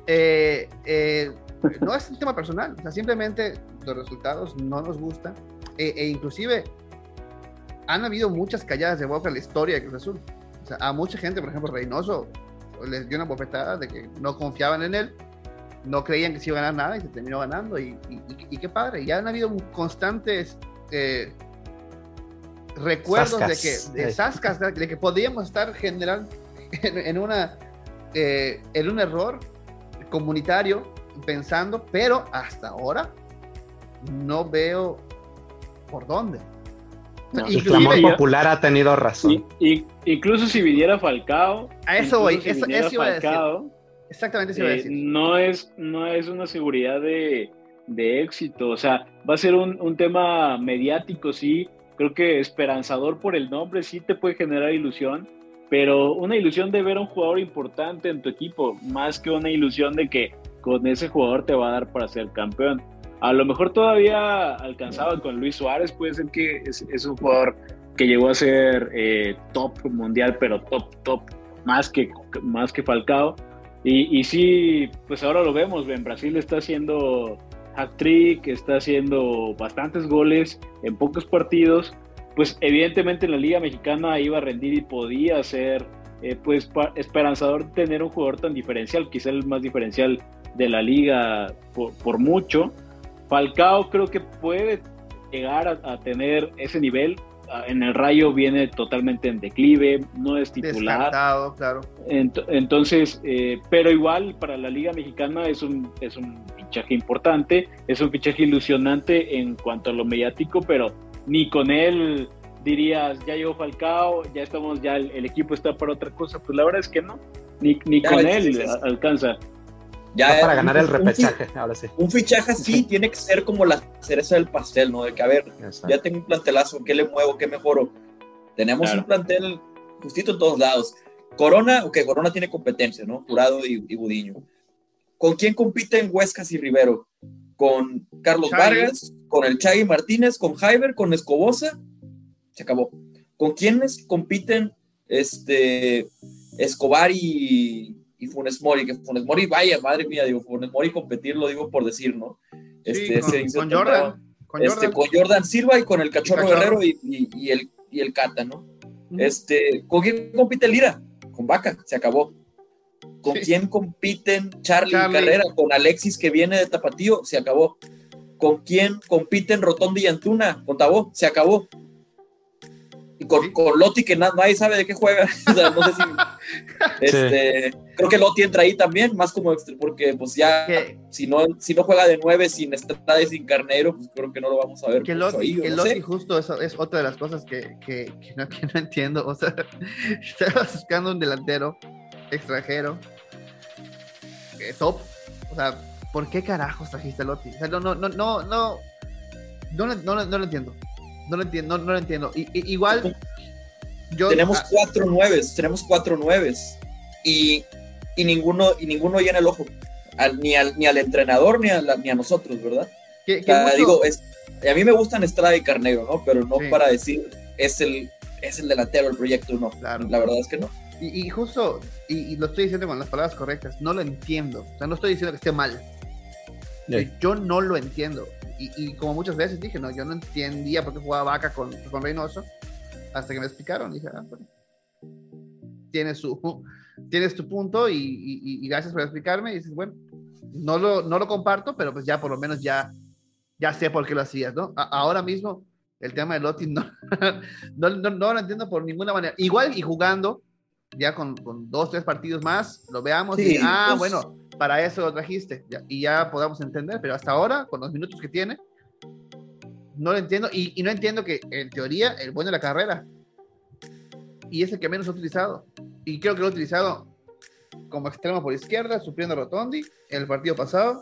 Eh, eh, no es un tema personal, o sea, simplemente los resultados no nos gustan e, e, inclusive han habido muchas calladas de boca en la historia de Cruz Azul. O sea, a mucha gente, por ejemplo, Reynoso les dio una bofetada de que no confiaban en él, no creían que se iba a ganar nada y se terminó ganando. Y, y, y qué padre, ya han habido constantes eh, recuerdos Sascas. de que de Sascas, de que podíamos estar general en, en una eh, en un error comunitario pensando, pero hasta ahora no veo por dónde. No, el clamor popular ha tenido razón. Y, y, incluso si viniera Falcao. A eso voy, si eso, eso iba Falcao, a decir. Exactamente eso iba a decir. Eh, no, es, no es una seguridad de, de éxito. O sea, va a ser un, un tema mediático, sí, creo que esperanzador por el nombre, sí te puede generar ilusión, pero una ilusión de ver a un jugador importante en tu equipo, más que una ilusión de que con ese jugador te va a dar para ser campeón. A lo mejor todavía alcanzaba con Luis Suárez, puede ser que es, es un jugador que llegó a ser eh, top mundial, pero top, top, más que, más que Falcao. Y, y sí, pues ahora lo vemos, en Brasil está haciendo hat-trick, está haciendo bastantes goles en pocos partidos, pues evidentemente en la Liga Mexicana iba a rendir y podía ser eh, pues esperanzador tener un jugador tan diferencial, quizá el más diferencial de la liga por, mucho. Falcao creo que puede llegar a, tener ese nivel. Ah, en el Rayo viene totalmente en declive, no es titular. claro. entonces, eh, pero igual para la Liga Mexicana es un, es un fichaje importante, es un fichaje ilusionante en cuanto a lo mediático, pero ni con él dirías, ya llegó Falcao, ya estamos, ya el, equipo está para otra cosa. Pues la verdad es que no, ni, ni con él alcanza. Ya para ganar el repechaje, ahora sí. Un fichaje sí tiene que ser como la cereza del pastel, ¿no? De que, a ver, ya tengo un plantelazo, ¿qué le muevo? ¿Qué mejoro? Tenemos un plantel justito en todos lados. Corona, ok, Corona tiene competencia, ¿no? Jurado y, y Budiño. ¿Con quién compiten Huescas y Rivero? ¿Con Carlos Vargas? ¿Con el Chagui Martínez? ¿Con Jaiber? ¿Con Escobosa? Se acabó. ¿Con quiénes compiten este, Escobar y Funes Mori? Que Funes Mori, vaya, madre mía, digo, Funes Mori competir, lo digo por decir, ¿no? Este, con, Jordan. Este, con Jordan Silva y con el Cachorro, Guerrero y, y, el, y el Cata, ¿no? Este, ¿Con quién compite Lira? Con Vaca, se acabó. ¿Con quién compiten Charlie, Charlie, Carrera? Con Alexis que viene de Tapatío, se acabó. ¿Con quién compiten Rotondi y Antuna? Con Tabó, se acabó. Con, con Lotti, que nadie sabe de qué juega. no sé si. Este, Creo que Lotti entra ahí también, más como porque, pues ya, si no, si no juega de nueve sin Estrada y sin Carnero, pues creo que no lo vamos a ver. Que Lotti, justo eso es otra de las cosas que, que, que, no, que no, entiendo. O sea, estaba buscando un delantero extranjero, eh, top. O sea, ¿por qué carajos trajiste a Lotti? O sea, no, no, no, no, no, no, no, no lo entiendo. No lo entiendo, no, lo entiendo. Y, igual, yo. Tenemos cuatro nueves, tenemos cuatro nueves. Y, y, ninguno, y ninguno llena el ojo. ni, al, ni al entrenador ni a, ni a nosotros, ¿verdad? digo, es, a mí me gustan Estrada y Carnero, ¿no? Pero no para decir es el, es el delantero del proyecto, no. Claro. La verdad es que no. Y, justo, y, lo estoy diciendo con las palabras correctas, no lo entiendo. O sea, no estoy diciendo que esté mal. Yo no lo entiendo y, como muchas veces dije, no, yo no entendía por qué jugaba Vaca con, con Reynoso, hasta que me explicaron, dije, ah, bueno, tienes, su, tienes tu punto y, gracias por explicarme, y dices, bueno, no lo, no lo comparto, pero pues ya por lo menos ya, ya sé por qué lo hacías, ¿no? ahora mismo, el tema de Lotti no, no, no, no, lo entiendo por ninguna manera. Igual y jugando, ya con, con dos, tres partidos más, lo veamos y, ah, pues bueno, para eso lo trajiste y ya podamos entender, pero hasta ahora, con los minutos que tiene, no lo entiendo y, no entiendo que en teoría el bueno de la carrera y es el que menos ha utilizado y creo que lo ha utilizado como extremo por izquierda, supliendo a Rotondi en el partido pasado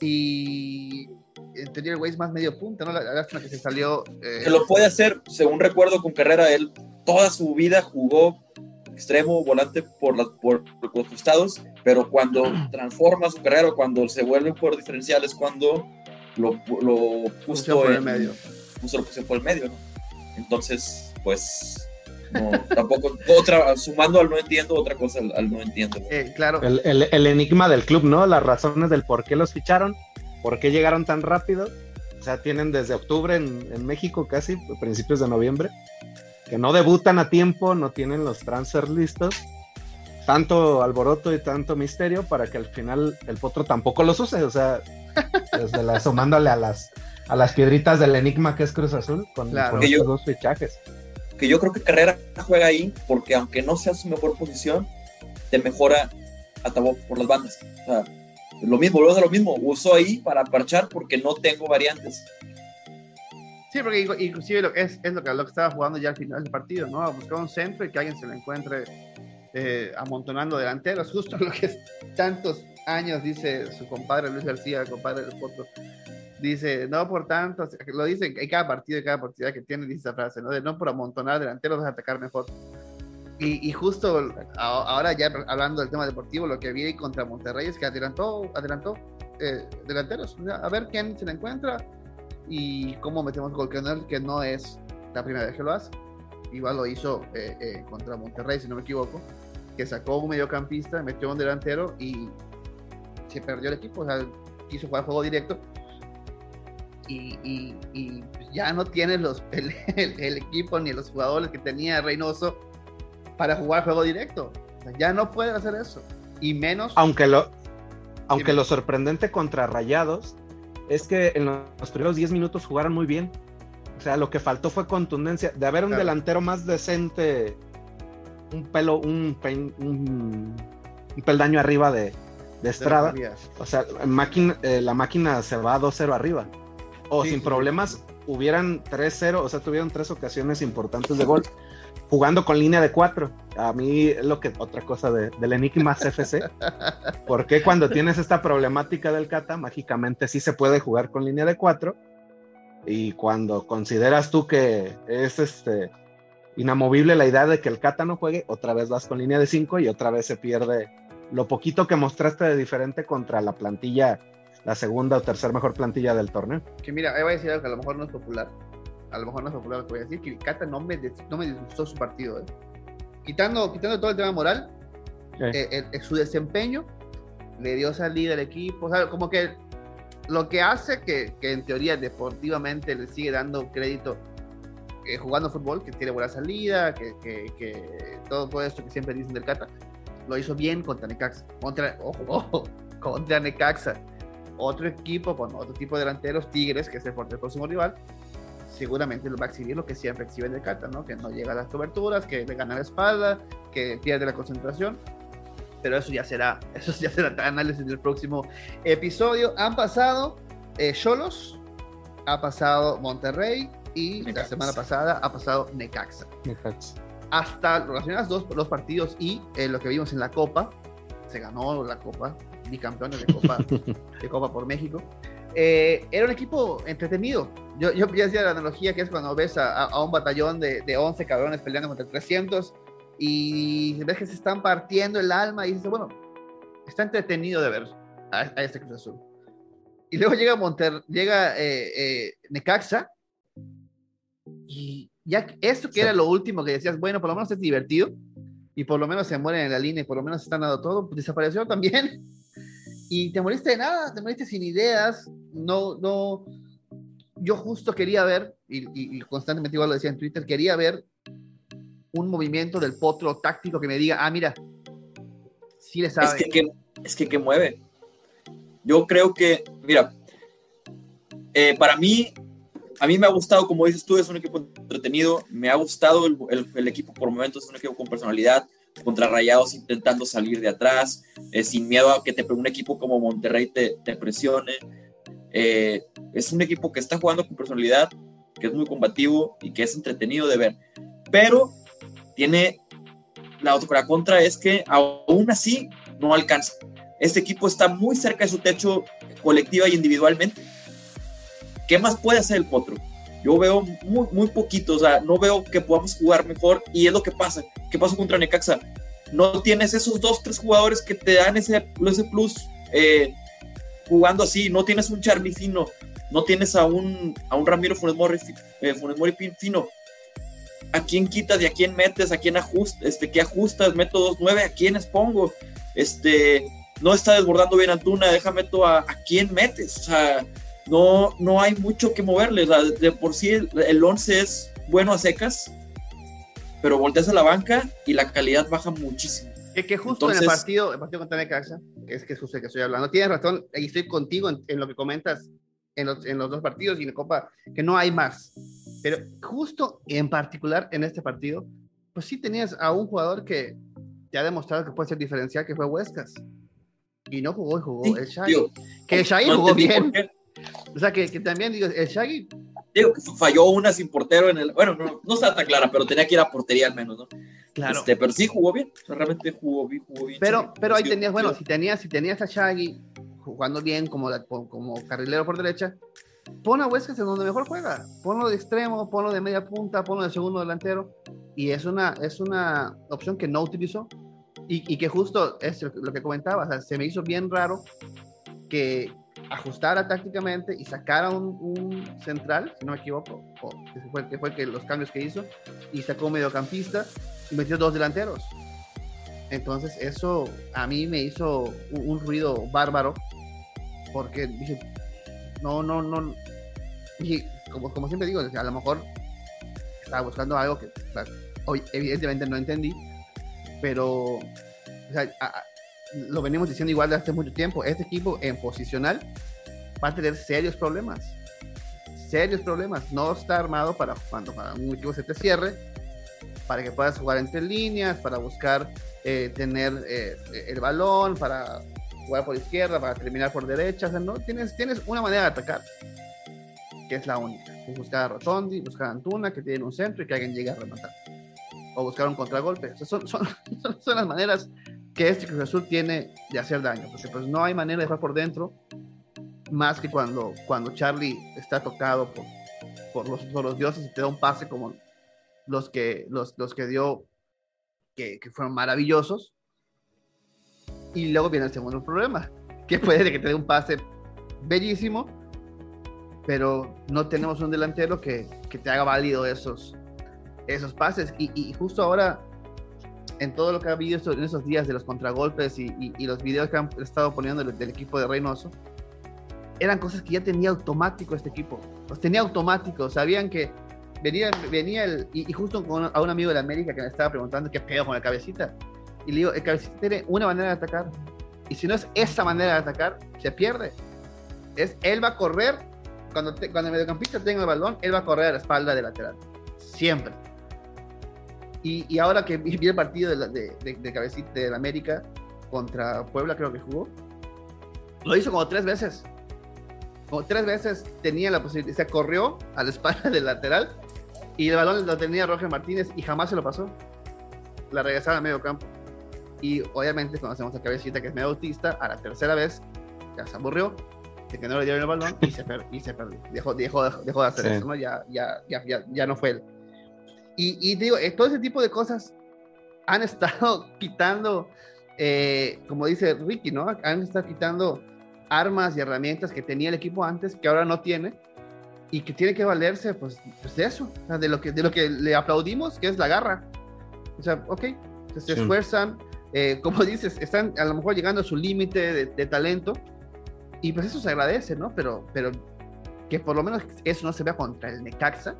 y en teoría el güey es más medio punta, ¿no? La, lástima que se salió. Eh... Se lo puede hacer, según recuerdo con Carrera, él toda su vida jugó extremo, volante por, las, por, los costados, pero cuando transforma su carrera, cuando se vuelve por diferenciales, cuando lo, lo puso por el medio. Puso, lo puso por el medio, ¿no? Entonces, pues, no, tampoco, otra, sumando al no entiendo, otra cosa al, no entiendo. Eh, claro. El, el, el, enigma del club, ¿no? Las razones del por qué los ficharon, por qué llegaron tan rápido. O sea, tienen desde octubre en, en México casi, principios de noviembre que no debutan a tiempo, no tienen los transfers listos, tanto alboroto y tanto misterio para que al final el potro tampoco los use, o sea, desde la, sumándole a las a las piedritas del enigma que es Cruz Azul con, estos dos fichajes. Que yo creo que Carrera juega ahí porque aunque no sea su mejor posición, te mejora a Tabó por las bandas. O sea, lo mismo, luego de lo mismo, uso ahí para parchar porque no tengo variantes. Sí, porque inclusive lo, es, es lo, que, lo que estaba jugando ya al final del partido, ¿no? Buscar un centro y que alguien se lo encuentre eh, amontonando delanteros, justo lo que es tantos años dice su compadre Luis García, compadre del foto. Dice, no por tanto, lo dice en cada partido, y cada partida que tiene, dice esa frase, ¿no? De no por amontonar delanteros, vas a atacar mejor. Y, y, justo ahora ya hablando del tema deportivo, lo que vi contra Monterrey es que adelantó, adelantó eh, delanteros. A ver quién se le encuentra y cómo metemos gol que no es la primera vez que lo hace. Igual lo hizo eh, eh, contra Monterrey, si no me equivoco. que sacó un mediocampista, metió un delantero y se perdió el equipo, o sea, quiso jugar juego directo y, ya no tiene los, el, equipo ni los jugadores que tenía Reynoso para jugar juego directo. ya no puede hacer eso. Y menos. Aunque lo, aunque lo sorprendente contra Rayados es que en los primeros 10 minutos jugaron muy bien. O sea, lo que faltó fue contundencia. De haber un delantero más decente, un pelo, un, un, peldaño arriba de, Estrada. o sea, máquina, eh, la máquina se va 2-0 arriba o sin problemas hubieran 3-0, o sea, tuvieron tres ocasiones importantes de gol jugando con línea de 4. A mí lo que otra cosa de, del Enigma FC. Porque cuando tienes esta problemática del Cata, mágicamente sí se puede jugar con línea de 4. Y cuando consideras tú que es este inamovible la idea de que el Cata no juegue, otra vez vas con línea de 5 y otra vez se pierde lo poquito que mostraste de diferente contra la plantilla la segunda o tercera mejor plantilla del torneo. Que mira, ahí voy a decir algo que a lo mejor no es popular. A lo mejor no es popular lo que voy a decir, que Cata no me, no me disgustó su partido. ¿eh? Quitando, quitando todo el tema moral, eh, su desempeño le dio salida al equipo. O sea, como que lo que hace que, que en teoría deportivamente le sigue dando crédito eh, jugando fútbol, que tiene buena salida, que, que, que, todo, todo esto que siempre dicen del Cata, lo hizo bien contra Necaxa. Contra, ojo, ojo, contra Necaxa otro equipo con otro tipo de delanteros, Tigres, que es el fuerte próximo rival, seguramente lo va a exhibir lo que siempre exhibe de Cata, ¿no? Que no llega a las coberturas, que le gana la espalda, que pierde la concentración. Pero eso ya será, eso ya será análisis del próximo episodio. Han pasado Cholos, ha pasado Monterrey y la semana pasada ha pasado Necaxa. Necaxa. Hasta relacionadas dos, dos partidos y eh, lo que vimos en la Copa, se ganó la Copa, bicampeones de Copa, de Copa por México. Eh, era un equipo entretenido. Yo, yo decía la analogía que es cuando ves a, un batallón de, de, 11 cabrones peleando contra 300 y ves que se están partiendo el alma y dices, bueno, está entretenido de ver a, este Cruz Azul. Y luego llega Monter, llega eh, eh, Necaxa y ya esto que era lo último que decías, bueno, por lo menos es divertido y por lo menos se mueren en la línea y por lo menos están dando todo, pues desapareció también y te moriste de nada, te moriste sin ideas, no, no, yo justo quería ver, y, constantemente igual lo decía en Twitter, quería ver un movimiento del potro táctico que me diga, ah, mira, sí le sabe. Es que, es que, que mueve. Yo creo que, mira, eh, para mí, a mí me ha gustado, como dices tú, es un equipo entretenido, me ha gustado el, el equipo por momentos, es un equipo con personalidad, contra Rayados intentando salir de atrás, eh, sin miedo a que te, un equipo como Monterrey te, te presione. Eh, es un equipo que está jugando con personalidad, que es muy combativo y que es entretenido de ver. Pero tiene la otra contra es que aún así no alcanza. Este equipo está muy cerca de su techo colectiva y individualmente. ¿Qué más puede hacer el Potro? Yo veo muy, muy poquito, o sea, no veo que podamos jugar mejor y es lo que pasa. ¿Qué pasó contra Necaxa? No tienes esos dos, tres jugadores que te dan ese, ese plus eh, jugando así. No tienes un Charlie fino, no tienes a un, a un Ramiro Funes Mori, eh, fino. ¿A quién quitas y a quién metes? ¿A quién ajustas? Este, ¿Qué ajustas? Meto dos nueve, ¿a quiénes pongo? Este, no está desbordando bien Antuna, déjame meto a, a quién metes. O sea, no, no hay mucho que moverle. de por sí el, 11 es bueno a secas, pero volteas a la banca y la calidad baja muchísimo. Que, que justo en el partido, el partido contra Necaxa, que es que es justo el que estoy hablando, tienes razón, y estoy contigo en, lo que comentas en los, en los, dos partidos y en la Copa, que no hay más. Pero justo en particular en este partido, pues sí tenías a un jugador que te ha demostrado que puede ser diferencial, que fue Huescas. Y no jugó, y jugó el Shaggy. que el Shaggy jugó bien. O sea, que, que también, digo, el Shaggy. Digo, que falló una sin portero en el. Bueno, no, no está tan clara, pero tenía que ir a portería al menos, ¿no? Claro. Este, pero sí jugó bien, realmente jugó bien, jugó bien. Pero, pero ahí tenías, bueno, si tenías, si tenías a Shaggy jugando bien como, como carrilero por derecha, pon a Huescas en donde mejor juega. Ponlo de extremo, ponlo de media punta, ponlo de segundo delantero. Y es una, es una opción que no utilizó. Y, y que justo es lo que comentaba, o sea, se me hizo bien raro que, ajustara tácticamente y sacara un, central, si no me equivoco, que fue, que fue que los cambios que hizo, y sacó un mediocampista y metió dos delanteros. Entonces eso a mí me hizo un, ruido bárbaro porque dije, no, no, no, y como, como siempre digo, a lo mejor estaba buscando algo que hoy evidentemente no entendí, pero lo venimos diciendo igual de hace mucho tiempo, este equipo en posicional va a tener serios problemas, serios problemas, no está armado para cuando para un equipo se te cierre, para que puedas jugar entre líneas, para buscar eh, tener eh, el balón, para jugar por izquierda, para terminar por derecha, no, tienes, tienes una manera de atacar, que es la única, buscar a Rotondi, buscar a Antuna, que tiene un centro y que alguien llegue a rematar. O buscar un contragolpe. son, son, son, las maneras que este Cruz tiene de hacer daño, porque pues no hay manera de jugar por dentro más que cuando, cuando Charlie está tocado por, por, los, por los dioses y te da un pase como los que, los, los que dio, que, que fueron maravillosos. Y luego viene el segundo problema, que puede que te dé un pase bellísimo, pero no tenemos un delantero que, que te haga válido esos, esos pases. Y, justo ahora, en todo lo que ha habido en esos días de los contragolpes y, los videos que han estado poniendo del, equipo de Reynoso, eran cosas que ya tenía automático este equipo. Los tenía automático, sabían que venía, venía el, y, justo con a un amigo de América que me estaba preguntando qué pedo con el cabecita. Y le digo, el cabecita tiene una manera de atacar. Y si no es esa manera de atacar, se pierde. Es, él va a correr, cuando, cuando el mediocampista tenga el balón, él va a correr a la espalda del lateral. Siempre. Y, ahora que vi el partido de, de, de, Cabecita del América contra Puebla, creo que jugó, lo hizo como tres veces. Como tres veces tenía la posibilidad, se corrió a la espalda del lateral y el balón lo tenía Roger Martínez y jamás se lo pasó. La regresaba a medio campo. Y obviamente conocemos a Cabecita que es medio autista, a la tercera vez ya se aburrió de que no le dieron el balón y se, y se perdió. Dejó, dejó, dejó de hacer eso, ¿no? Ya, ya, ya, ya, ya no fue él. Y, digo, eh, todo ese tipo de cosas han estado quitando, eh, como dice Ricky, ¿no? Han estado quitando armas y herramientas que tenía el equipo antes, que ahora no tiene, y que tiene que valerse, pues, pues de eso, de, lo que, de lo que le aplaudimos, que es la garra. O sea, ok, se esfuerzan, eh, como dices, están a lo mejor llegando a su límite de, talento, y pues eso se agradece, ¿no? Pero, pero que por lo menos eso no se vea contra el Necaxa,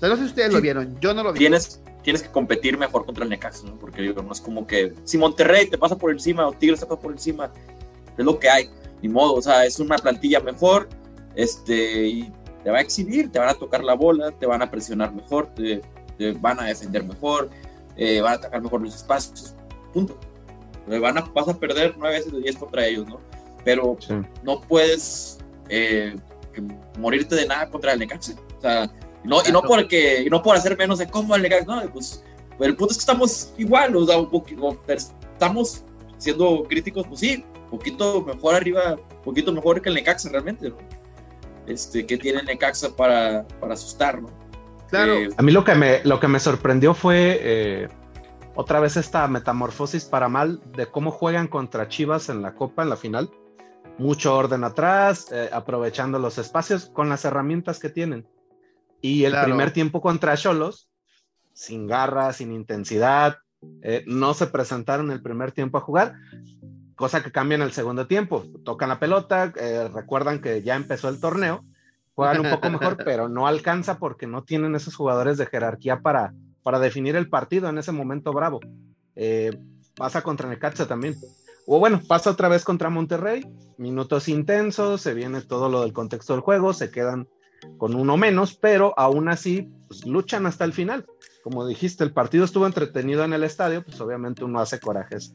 no sé si ustedes lo vieron, yo no lo vi. Tienes, tienes que competir mejor contra el Necaxa, ¿no? Porque digo, no es como que si Monterrey te pasa por encima o Tigres te pasa por encima, es lo que hay, ni modo, o sea, es una plantilla mejor, este, y te va a exhibir, te van a tocar la bola, te van a presionar mejor, te, van a defender mejor, eh, van a atacar mejor los espacios, punto. Van a, vas a perder nueve veces de diez contra ellos, ¿no? Pero no puedes eh, morirte de nada contra el Necaxa. O sea, no, y no porque, y no por hacer menos de cómo el Necaxa, no, pues, el punto es que estamos igual, o sea, un poquito, estamos siendo críticos, pues sí, un poquito mejor arriba, un poquito mejor que el Necaxa realmente, ¿no? Este, que tiene el Necaxa para, para asustar, ¿no? Claro. Eh, a mí lo que me, lo que me sorprendió fue eh, otra vez esta metamorfosis para mal de cómo juegan contra Chivas en la Copa, en la final. Mucho orden atrás, eh, aprovechando los espacios con las herramientas que tienen. Y el primer tiempo contra Cholos, sin garra, sin intensidad, eh, no se presentaron el primer tiempo a jugar, cosa que cambia en el segundo tiempo. Tocan la pelota, eh, recuerdan que ya empezó el torneo, juegan un poco mejor, pero no alcanza porque no tienen esos jugadores de jerarquía para, para definir el partido en ese momento bravo. Eh, pasa contra Necaxa también. O bueno, pasa otra vez contra Monterrey, minutos intensos, se viene todo lo del contexto del juego, se quedan con uno menos, pero aún así pues, luchan hasta el final. Como dijiste, el partido estuvo entretenido en el estadio, pues obviamente uno hace corajes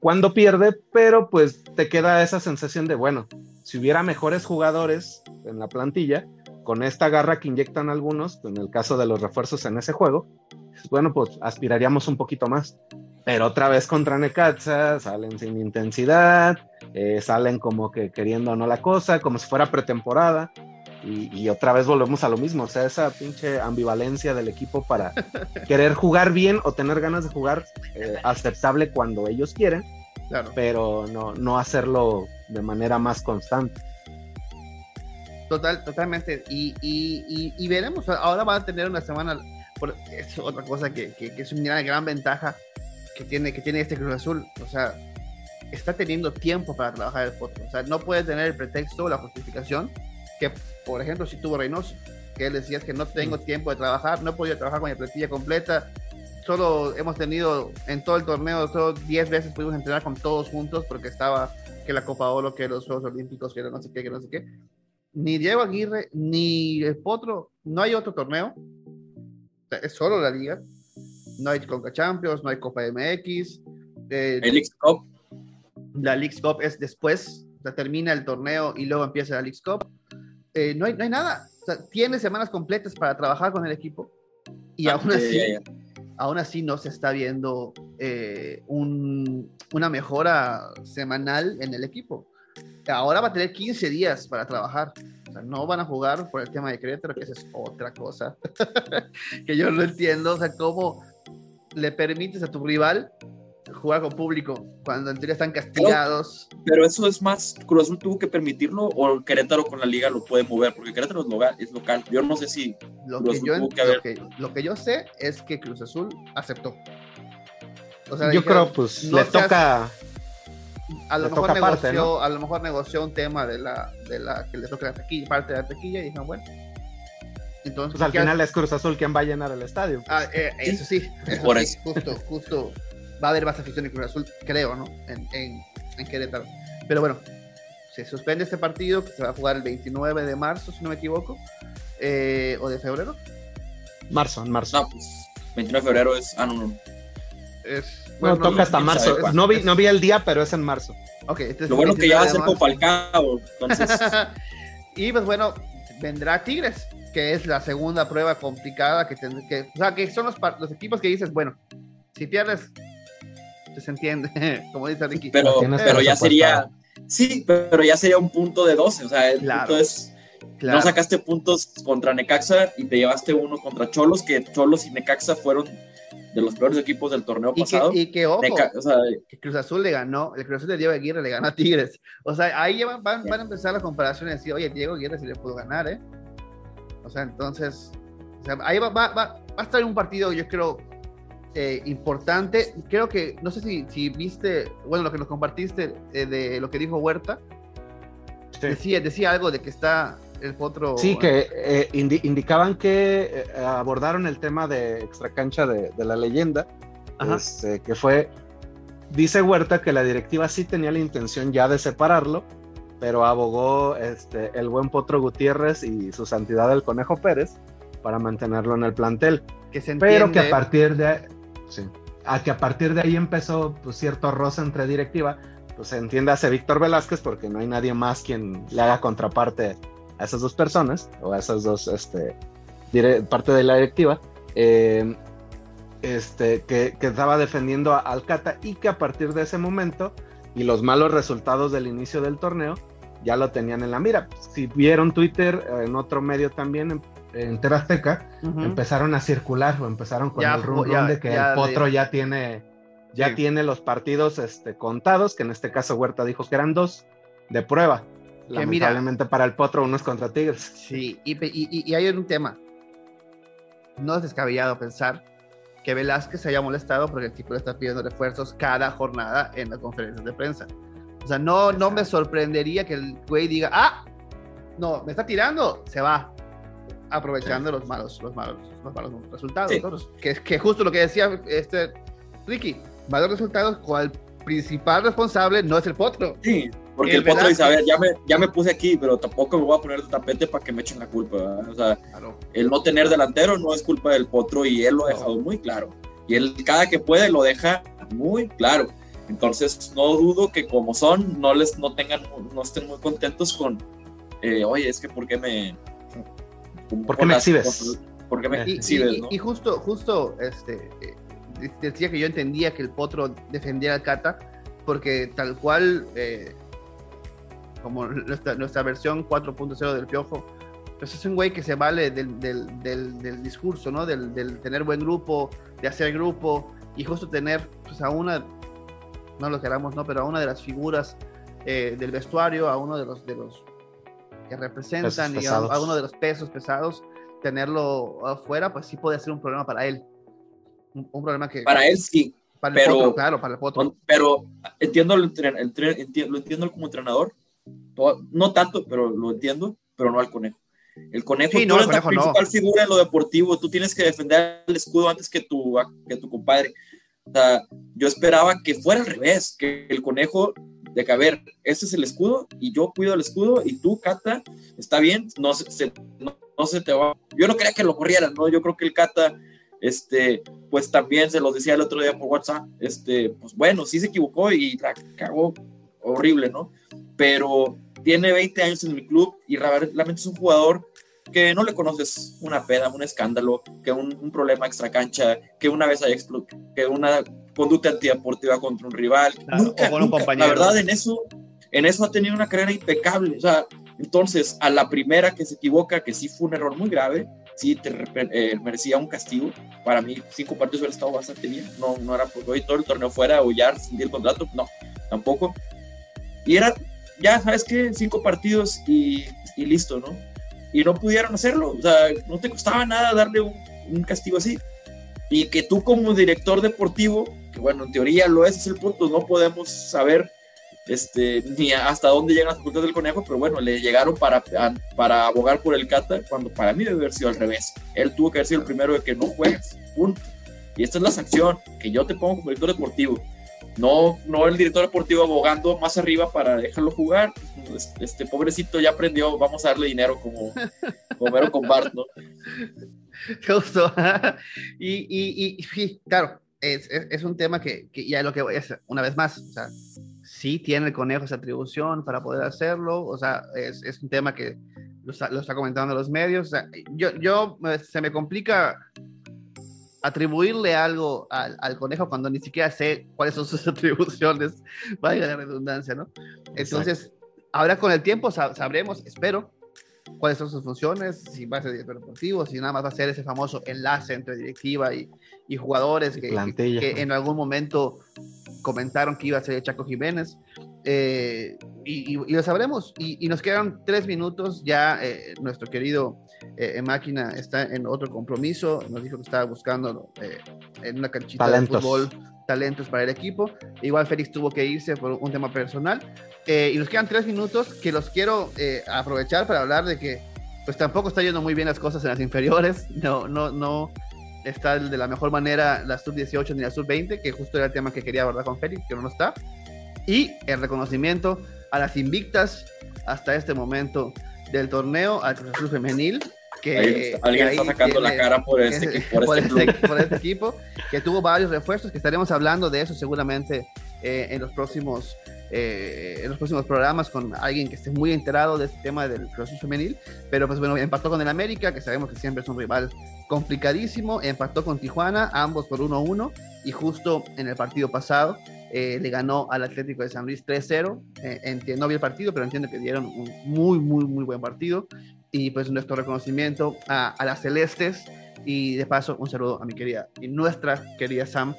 cuando pierde, pero pues te queda esa sensación de, bueno, si hubiera mejores jugadores en la plantilla, con esta garra que inyectan algunos, en el caso de los refuerzos en ese juego, pues, bueno, pues aspiraríamos un poquito más. Pero otra vez contra Necaxa, salen sin intensidad, eh, salen como que queriendo no la cosa, como si fuera pretemporada. Y, otra vez volvemos a lo mismo, o sea, esa pinche ambivalencia del equipo para querer jugar bien o tener ganas de jugar eh, aceptable cuando ellos quieren, pero no, no hacerlo de manera más constante. Total, totalmente. Y, y, veremos, ahora va a tener una semana, por, es otra cosa que, que, es una gran ventaja que tiene, que tiene este Cruz Azul. O sea, está teniendo tiempo para trabajar el Potro. O sea, no puede tener el pretexto o la justificación que, por ejemplo, si tuvo Reynoso, que él decía que no tengo tiempo de trabajar, no he podido trabajar con la plantilla completa. Solo hemos tenido en todo el torneo, solo 10 veces pudimos entrenar con todos juntos porque estaba que la Copa Oro, que los Juegos Olímpicos, que no sé qué, que no sé qué. Ni Diego Aguirre, ni el Potro, no hay otro torneo. es solo la liga. No hay Conca Champions, no hay Copa MX. Eh, el Cup. La League Cup es después, o sea, termina el torneo y luego empieza la League Cup. Eh, no, hay, no hay nada. O sea, tiene semanas completas para trabajar con el equipo y ah, aún así, aún así no se está viendo eh, un, una mejora semanal en el equipo. Ahora va a tener 15 días para trabajar. O sea, no van a jugar por el tema de Querétaro, que esa es otra cosa que yo no entiendo. O sea, cómo le permites a tu rival jugar con público cuando en teoría están castigados. Pero, eso es más, Cruz Azul tuvo que permitirlo o Querétaro con la liga lo puede mover, porque Querétaro es local. Yo no sé si lo que, yo, lo, que, yo sé es que Cruz Azul aceptó. yo creo, pues le toca. A lo, mejor negoció, a lo mejor negoció un tema de la, de la que le toca la taquilla, parte de la taquilla y dijeron, bueno, entonces, pues al final es Cruz Azul quien va a llenar el estadio. Ah, eh, eso sí, Por eso. justo, justo, va a haber más afición en Cruz Azul, creo, ¿no? En, en, Querétaro. Pero bueno, se suspende este partido que se va a jugar el 29 de marzo, si no me equivoco, eh, o de febrero. Marzo, en marzo. No, pues 29 de febrero es. Ah, no, no. Es, bueno, no, toca hasta marzo. no, vi, no vi el día, pero es en marzo. Ok, Lo bueno que ya va a ser Copa al Cabo, entonces. y pues bueno, vendrá Tigres, que es la segunda prueba complicada que tendrá que. O sea, que son los, los equipos que dices, bueno, si pierdes se entiende, como dice Ricky. Pero, pero ya sería, sí, pero ya sería un punto de 12, o sea, el punto es, no sacaste puntos contra Necaxa y te llevaste uno contra Cholos, que Cholos y Necaxa fueron de los peores equipos del torneo pasado. y que, ojo, que Cruz Azul le ganó, el Cruz Azul de Diego Aguirre le ganó a Tigres. O sea, ahí van, van, a empezar las comparaciones y decir, oye, Diego Aguirre sí le pudo ganar, ¿eh? O sea, entonces, ahí va, va, va, a estar un partido, yo creo, eh, importante. Creo que, no sé si, si, viste, bueno, lo que nos compartiste eh, de lo que dijo Huerta. Decía, decía algo de que está el potro. Sí, que eh, indicaban que abordaron el tema de extracancha de, de la leyenda. Este, que fue, dice Huerta que la directiva sí tenía la intención ya de separarlo, pero abogó este, el buen Potro Gutiérrez y su santidad el Conejo Pérez para mantenerlo en el plantel. Que se pero que a partir de Sí. A que a partir de ahí empezó pues, cierto roce entre directiva, pues entiéndase Víctor Velázquez, porque no hay nadie más quien le haga contraparte a esas dos personas, o a esas dos, este, parte de la directiva, eh, este, que, que, estaba defendiendo a Alcata y que a partir de ese momento y los malos resultados del inicio del torneo ya lo tenían en la mira. Si vieron Twitter, en otro medio también, en Terazteca empezaron a circular o empezaron con el rumor de que el Potro ya tiene ya tiene los partidos este, contados, que en este caso Huerta dijo que eran dos de prueba. Que Lamentablemente para el Potro uno es contra Tigres. Sí, y, hay un tema. No es descabellado pensar que Velázquez se haya molestado porque el equipo le está pidiendo refuerzos cada jornada en las conferencias de prensa. O sea, no, no me sorprendería que el güey diga, ah, no, me está tirando, se va aprovechando los malos, los malos, los malos resultados. Que, que justo lo que decía este Ricky, malos resultados, cual principal responsable no es el potro. Sí, porque el, potro dice, a ver, ya me, ya me puse aquí, pero tampoco me voy a poner de tapete para que me echen la culpa. O sea, el no tener delantero no es culpa del potro y él lo ha dejado muy claro. Y él cada que puede lo deja muy claro. Entonces no dudo que como son, no les no tengan, no estén muy contentos con, eh, oye, es que por qué me, ¿Por qué me exhibes? Porque me y, y, justo, justo, este, eh, decía que yo entendía que el potro defendía al Cata, porque tal cual, eh, como nuestra, nuestra versión 4.0 del Piojo, pues es un güey que se vale del, del, del, discurso, ¿no? Del, del, tener buen grupo, de hacer grupo, y justo tener pues, a una, no lo queramos, ¿no? Pero a una de las figuras eh, del vestuario, a uno de los, de los que representan y a, uno de los pesos pesados, tenerlo afuera, pues sí puede ser un problema para él. Un, problema que... Para él sí, Para el pero, potro, claro, para el potro. Pero entiendo, lo, entiendo como entrenador, no tanto, pero lo entiendo, pero no al conejo. El conejo, Sí, tú no, el eres la conejo no. principal figura en lo deportivo, tú tienes que defender el escudo antes que tu, que tu compadre. O sea, yo esperaba que fuera al revés, que el conejo, de que a ver, este es el escudo y yo cuido el escudo y tú, Cata, está bien, no se, no, se te va. Yo no quería que lo corrieran, ¿no? Yo creo que el Cata, este, pues también se los decía el otro día por WhatsApp, este, pues bueno, sí se equivocó y la cagó horrible, ¿no? Pero tiene 20 años en mi club y realmente es un jugador que no le conoces una peda, un escándalo, que un, un problema extra cancha, que una vez haya explotado, que una conducta antideportiva contra un rival. Claro, nunca, con un nunca. La verdad, en eso, en eso ha tenido una carrera impecable. O sea, entonces, a la primera que se equivoca, que sí fue un error muy grave, sí te eh, merecía un castigo. Para mí, cinco partidos hubiera estado bastante bien. No, no era porque hoy todo el torneo fuera ya sin el contrato, no, tampoco. Y era, ya sabes que cinco partidos y, y listo, ¿no? Y no pudieron hacerlo. O sea, no te costaba nada darle un, un castigo así. Y que tú como director deportivo, que bueno, en teoría lo es, es el punto, no podemos saber este, ni hasta dónde llegan las facultades del conejo, pero bueno, le llegaron para, para abogar por el Cata, cuando para mí debe haber sido al revés. Él tuvo que haber sido el primero de que no juegues, punto. Y esta es la sanción que yo te pongo como director deportivo. No, no el director deportivo abogando más arriba para dejarlo jugar. Este pobrecito ya aprendió, vamos a darle dinero como, Vero con Bart, ¿no? Justo. y, y, y, sí, claro, es, es, es un tema que, que ya lo que voy es, una vez más, o sea, sí tiene el conejo esa atribución para poder hacerlo, o sea, es, es un tema que lo está, lo está comentando los medios, o sea, yo, yo se me complica atribuirle algo al, al, conejo cuando ni siquiera sé cuáles son sus atribuciones, vaya la redundancia, ¿no? Entonces, Exacto. ahora con el tiempo sab sabremos, espero, cuáles son sus funciones, si va a ser director deportivo, si nada más va a ser ese famoso enlace entre directiva y, y jugadores que, que, que, en algún momento comentaron que iba a ser Chaco Jiménez. Eh, y, y, y, lo sabremos. Y, y, nos quedan tres minutos. Ya eh, nuestro querido eh, Máquina está en otro compromiso. Nos dijo que estaba buscando en una canchita talentos. de fútbol talentos para el equipo. Igual Félix tuvo que irse por un tema personal. Y nos quedan tres minutos que los quiero aprovechar para hablar de que pues tampoco está yendo muy bien las cosas en las inferiores. No, no, no está de la mejor manera la sub-18 ni la sub-20, que justo era el tema que quería abordar con Félix, que no está. Y el reconocimiento a las invictas hasta este momento del torneo, al Cruz Femenil, que ahí alguien que está sacando tiene, la cara por este, por, por, este, este, por, este, equipo, que tuvo varios refuerzos, que estaremos hablando de eso seguramente eh, en, los próximos, eh, en los próximos programas con alguien que esté muy enterado de este tema del Azul Femenil, pero pues bueno, empató con el América, que sabemos que siempre es un rival complicadísimo, empató con Tijuana, ambos por 1-1, y justo en el partido pasado eh, le ganó al Atlético de San Luis 3-0. Eh, no vi el partido, pero entiendo que dieron un muy, muy, muy buen partido. Y pues nuestro reconocimiento a, a las Celestes. Y de paso, un saludo a mi querida y nuestra querida Sam,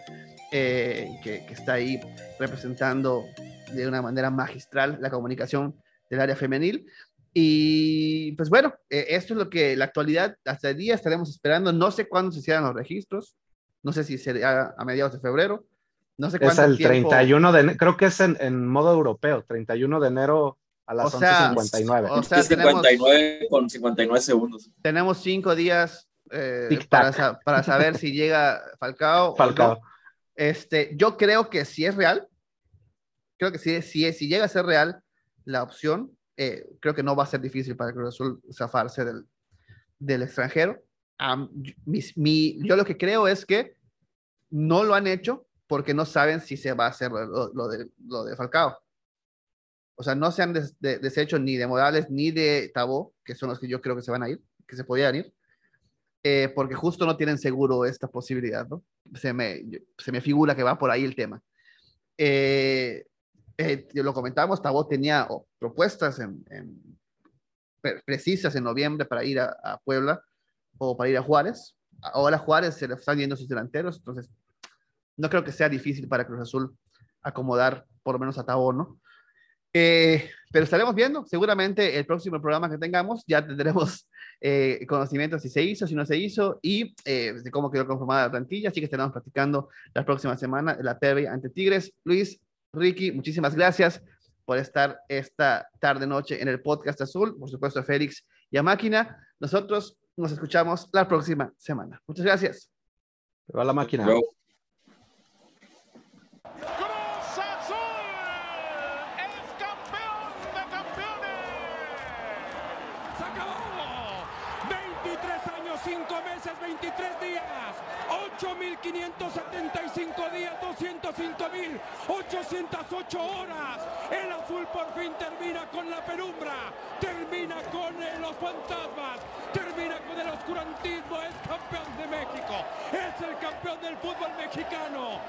eh, que, que, está ahí representando de una manera magistral la comunicación del área femenil. Y pues bueno, eh, esto es lo que la actualidad, hasta el día estaremos esperando. No sé cuándo se cierran los registros, no sé si sería a mediados de febrero, no sé es el tiempo... 31 de creo que es en, en, modo europeo, 31 de enero a las o sea, 11.59. O sea, 59 con 59 segundos. Tenemos cinco días eh, para, para, saber si llega Falcao. Falcao. No. Este, yo creo que si es real, creo que si, si, si llega a ser real la opción, eh, creo que no va a ser difícil para Cruz Azul zafarse del, del extranjero. Um, mi, mi, yo lo que creo es que no lo han hecho porque no saben si se va a hacer lo, lo, de, lo de, Falcao. O sea, no se han des, de, deshecho ni de Morales ni de Tabó, que son los que yo creo que se van a ir, que se podían ir, eh, porque justo no tienen seguro esta posibilidad, ¿no? Se me, se me figura que va por ahí el tema. Eh, eh, lo comentamos, Tabó tenía propuestas precisas en noviembre para ir a, Puebla o para ir a Juárez. Ahora Juárez se le están yendo sus delanteros, entonces no creo que sea difícil para Cruz Azul acomodar por lo menos a Tabo, ¿no? Eh, pero estaremos viendo, seguramente el próximo programa que tengamos ya tendremos eh, conocimiento si se hizo, si no se hizo y eh, de cómo quedó conformada la plantilla, así que estaremos platicando la próxima semana la previa ante Tigres. Luis, Ricky, muchísimas gracias por estar esta tarde noche en el podcast azul, por supuesto a Félix y a Máquina. Nosotros nos escuchamos la próxima semana. Muchas gracias. Va la máquina. días, 205.808 horas. El azul por fin termina con la penumbra, termina con los fantasmas, termina con el oscurantismo. Es campeón de México, es el campeón del fútbol mexicano.